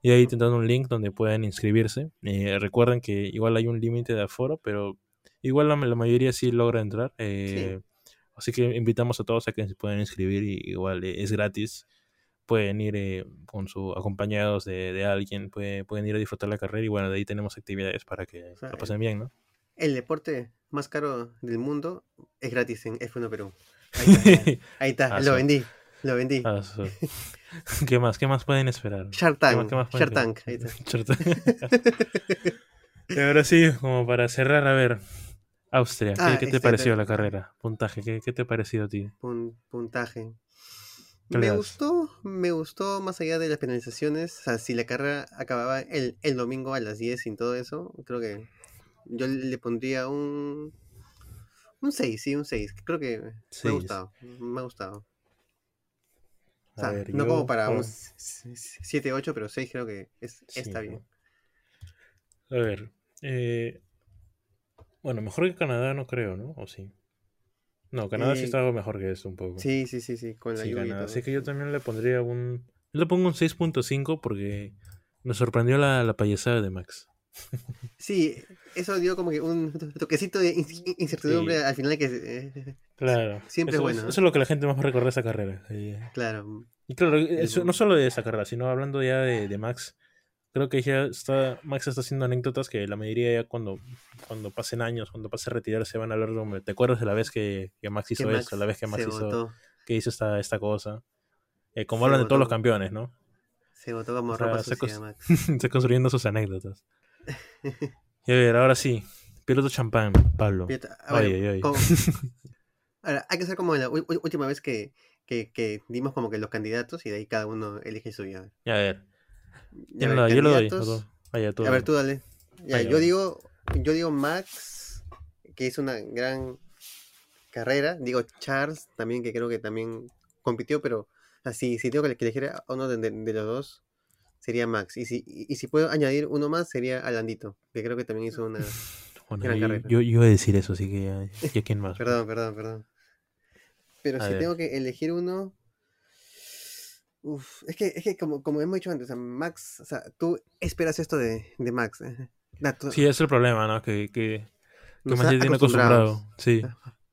Y ahí te dan un link donde pueden inscribirse. Eh, recuerden que igual hay un límite de aforo, pero igual la, la mayoría sí logra entrar. eh, Así que invitamos a todos a que se puedan inscribir y igual eh, es gratis. Pueden ir eh, con su acompañados de, de alguien, puede- pueden ir a disfrutar la carrera y bueno, de ahí tenemos actividades para que O sea, la pasen bien, ¿no? El deporte más caro del mundo es gratis en F1 Perú. Ahí está. Ahí está, Ah, lo sí. vendí, lo vendí. Ah, ¿Qué más? ¿Qué más pueden esperar? Shark ¿Qué más- Tank, qué más pueden Shark Tank, ahí está. Shark Tank. y ahora sí, como para cerrar, a ver, Austria, ¿qué, Ah, qué te pareció la carrera? Puntaje, ¿qué, qué te ha parecido a ti? Pun- puntaje. ¿Qué le Me gustó, me gustó más allá de las penalizaciones. O sea, si la carrera acababa el, el domingo a las 10 sin todo eso, creo que yo le pondría un un 6, sí, un 6. Creo que me ha gustado, me ha gustado. O sea, A ver, no yo- como para un bueno, 7-8, pero 6 creo que es, sí, está bien. A ver. eh, bueno, mejor que Canadá no creo, ¿no? ¿O sí? No, Canadá sí Eh, estaba mejor que esto un poco. Sí, sí, sí, sí, con la Sí, Canadá. Así que yo también le pondría un... Yo le pongo un 6.5 porque me sorprendió la, la payasada de Max. Sí, eso dio como que un to- toquecito de in- incertidumbre Sí. al final que... eh, Claro. Siempre es eso, bueno, ¿no? Eso es lo que la gente más va a recordar de esa carrera. sí. claro, Y claro, eso, bueno. no solo de esa carrera, sino hablando ya de, de Max. Creo que ya está, Max está haciendo anécdotas que la mayoría ya cuando, cuando pasen años, cuando pase a retirarse van a hablar como, ¿te acuerdas de la vez que, que Max hizo que Max esto? La vez que Max hizo, votó, que hizo esta, esta cosa. Eh, como Se hablan de todos los campeones, ¿no? se votó como O sea, ropa sucia, Max. Está construyendo sus anécdotas. Y a ver, ahora sí. Piloto champán, Pablo. Fíjate, a ver, Ay, ay, ay. como- Ahora, hay que hacer como la última vez que, que, que dimos como que los candidatos y de ahí cada uno elige su ya. A ver. Ya, ¿Quién a lo ver? Yo lo doy. lo tú A ver, tú dale. Ya, yo digo, yo digo Max, que hizo una gran carrera. Digo Charles también, que creo que también compitió, pero así, si tengo que que elegir a uno de, de- de los dos, sería Max. Y si, y, si puedo añadir uno más, sería Alandito, que creo que también hizo una. Bueno, gran yo, carrera. yo, yo iba a decir eso, así que ya, ya quién más. Perdón, perdón, perdón. Pero A si ver. tengo que elegir uno. Uf, es que, es que como, como hemos dicho antes, o sea, Max, o sea, tú esperas esto de, de Max. eh. Na- tú- Sí, es el problema, ¿no? Que, que, que ha ya tiene acostumbrado. Sí,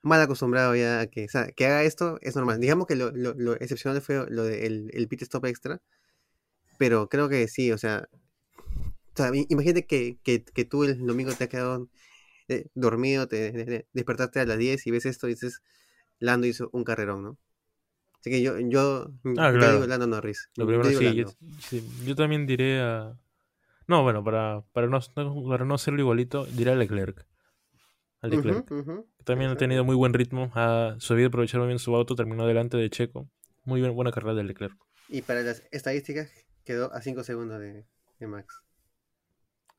mal acostumbrado ya a que, o sea, que haga esto es normal. Digamos que lo, lo, lo excepcional fue lo del el pit stop extra, pero creo que sí, o sea, o sea, i- imagínate que, que, que tú el domingo te has quedado eh, dormido, te de- de- despertaste a las 10 y ves esto y dices, Lando hizo un carrerón, ¿no? Así que yo, yo, Ah, yo claro. digo Lando Norris. lo Yo primero digo sí yo, Lando. sí. yo también diré a... No, bueno, para, para, no, para no hacerlo igualito, diré a Leclerc. A Leclerc. También ha tenido muy buen ritmo, ha sabido aprovechar muy bien su auto, terminó delante de Checo. Muy bien, buena carrera de Leclerc. Y para las estadísticas quedó a 5 segundos de, de Max.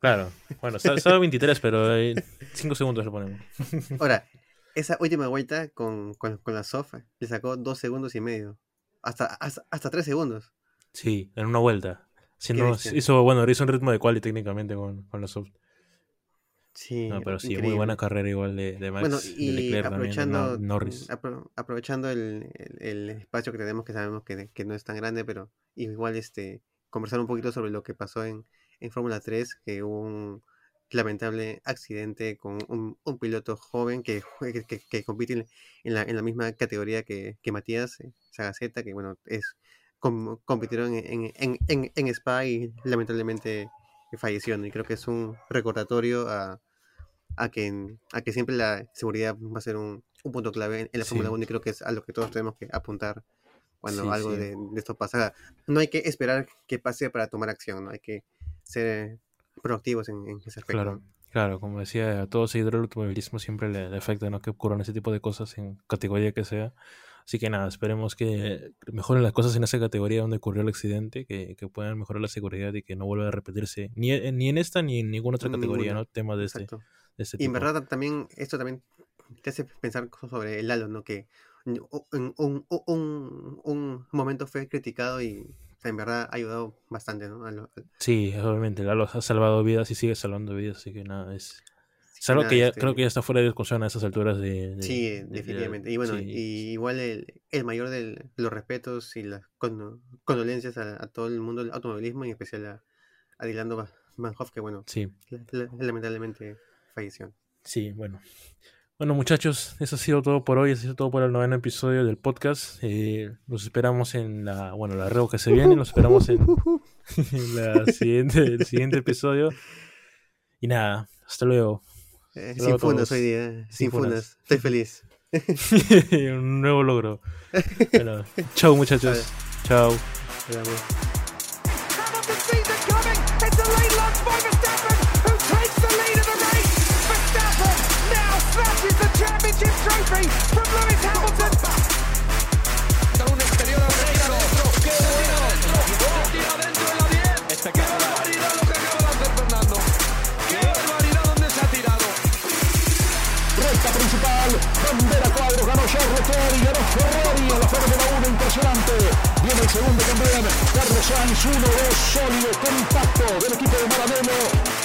Claro, bueno, estaba 23, pero 5 segundos le ponemos. Ahora, esa última vuelta con, con, con la sofa le sacó dos segundos y medio. Hasta, hasta, hasta tres segundos. Sí, en una vuelta. Si no, hizo, bueno, hizo un ritmo de quali técnicamente con, con la soft. Sí, No, pero sí, muy buena carrera igual de, de Max. Bueno, de y Leclerc también, de aprovechando, Nor- Norris. apro- aprovechando el, el- el espacio que tenemos, que sabemos que, que no es tan grande, pero igual este conversar un poquito sobre lo que pasó en, en Fórmula 3, que hubo un lamentable accidente con un, un piloto joven que, que, que compite en, en la, en la misma categoría que, que Matías eh, Sagaceta, que bueno, es com- compitieron en, en, en, en Spa y lamentablemente falleció. Y creo que es un recordatorio a, a, que, a que siempre la seguridad va a ser un, un punto clave en, la Sí. Fórmula 1 y creo que es a lo que todos tenemos que apuntar cuando Sí, algo sí. De, de esto pasa. No hay que esperar que pase para tomar acción, ¿no? Hay que ser proactivos en, en ese aspecto. Claro, claro, como decía, a todo seguidor del automovilismo siempre le, le afecta ¿no? que ocurran ese tipo de cosas en categoría que sea. Así que nada, esperemos que mejoren las cosas en esa categoría donde ocurrió el accidente, que, que puedan mejorar la seguridad y que no vuelva a repetirse ni, en- ni en esta ni en ninguna otra categoría, Ninguna, ¿no? Temas de este, de este Y en tipo. verdad también, esto también te hace pensar sobre el halo, ¿no? Que un, un, un- un- momento fue criticado y en verdad ha ayudado bastante, ¿no? A lo- al- Sí, obviamente, Lalo ha salvado vidas y sigue salvando vidas, así que nada, es, es algo nada, que ya este, creo que ya está fuera de discusión a esas alturas de... de- Sí, de- de- definitivamente. Y bueno, sí. y igual el, el mayor de los respetos y las condolencias a, a todo el mundo del automovilismo, en especial a, a Dilando Van Hoff, que bueno, Sí, la- la- lamentablemente falleció. Sí, bueno. Bueno, muchachos, eso ha sido todo por hoy. Eso ha sido todo por el noveno episodio del podcast. Eh, los esperamos en la, bueno, la reo que se viene. Los esperamos en, en la siguiente, el siguiente episodio. Y nada, hasta luego. Eh, a sin fundas hoy día, sin, Sin. Estoy feliz. Un nuevo logro. Bueno, chao muchachos. Chao. Al retro. ¡Qué bueno! ¡Lo tira dentro en la 10! ¡Qué barbaridad lo que acaba de hacer Fernando! ¡Qué barbaridad se ha tirado! Principal, bandera cuadro, ganó y ganó Ferrari la Fórmula 1, impresionante. Viene el segundo campeón. Carlos Sainz, 1-2, sólido, compacto del equipo de Maranello.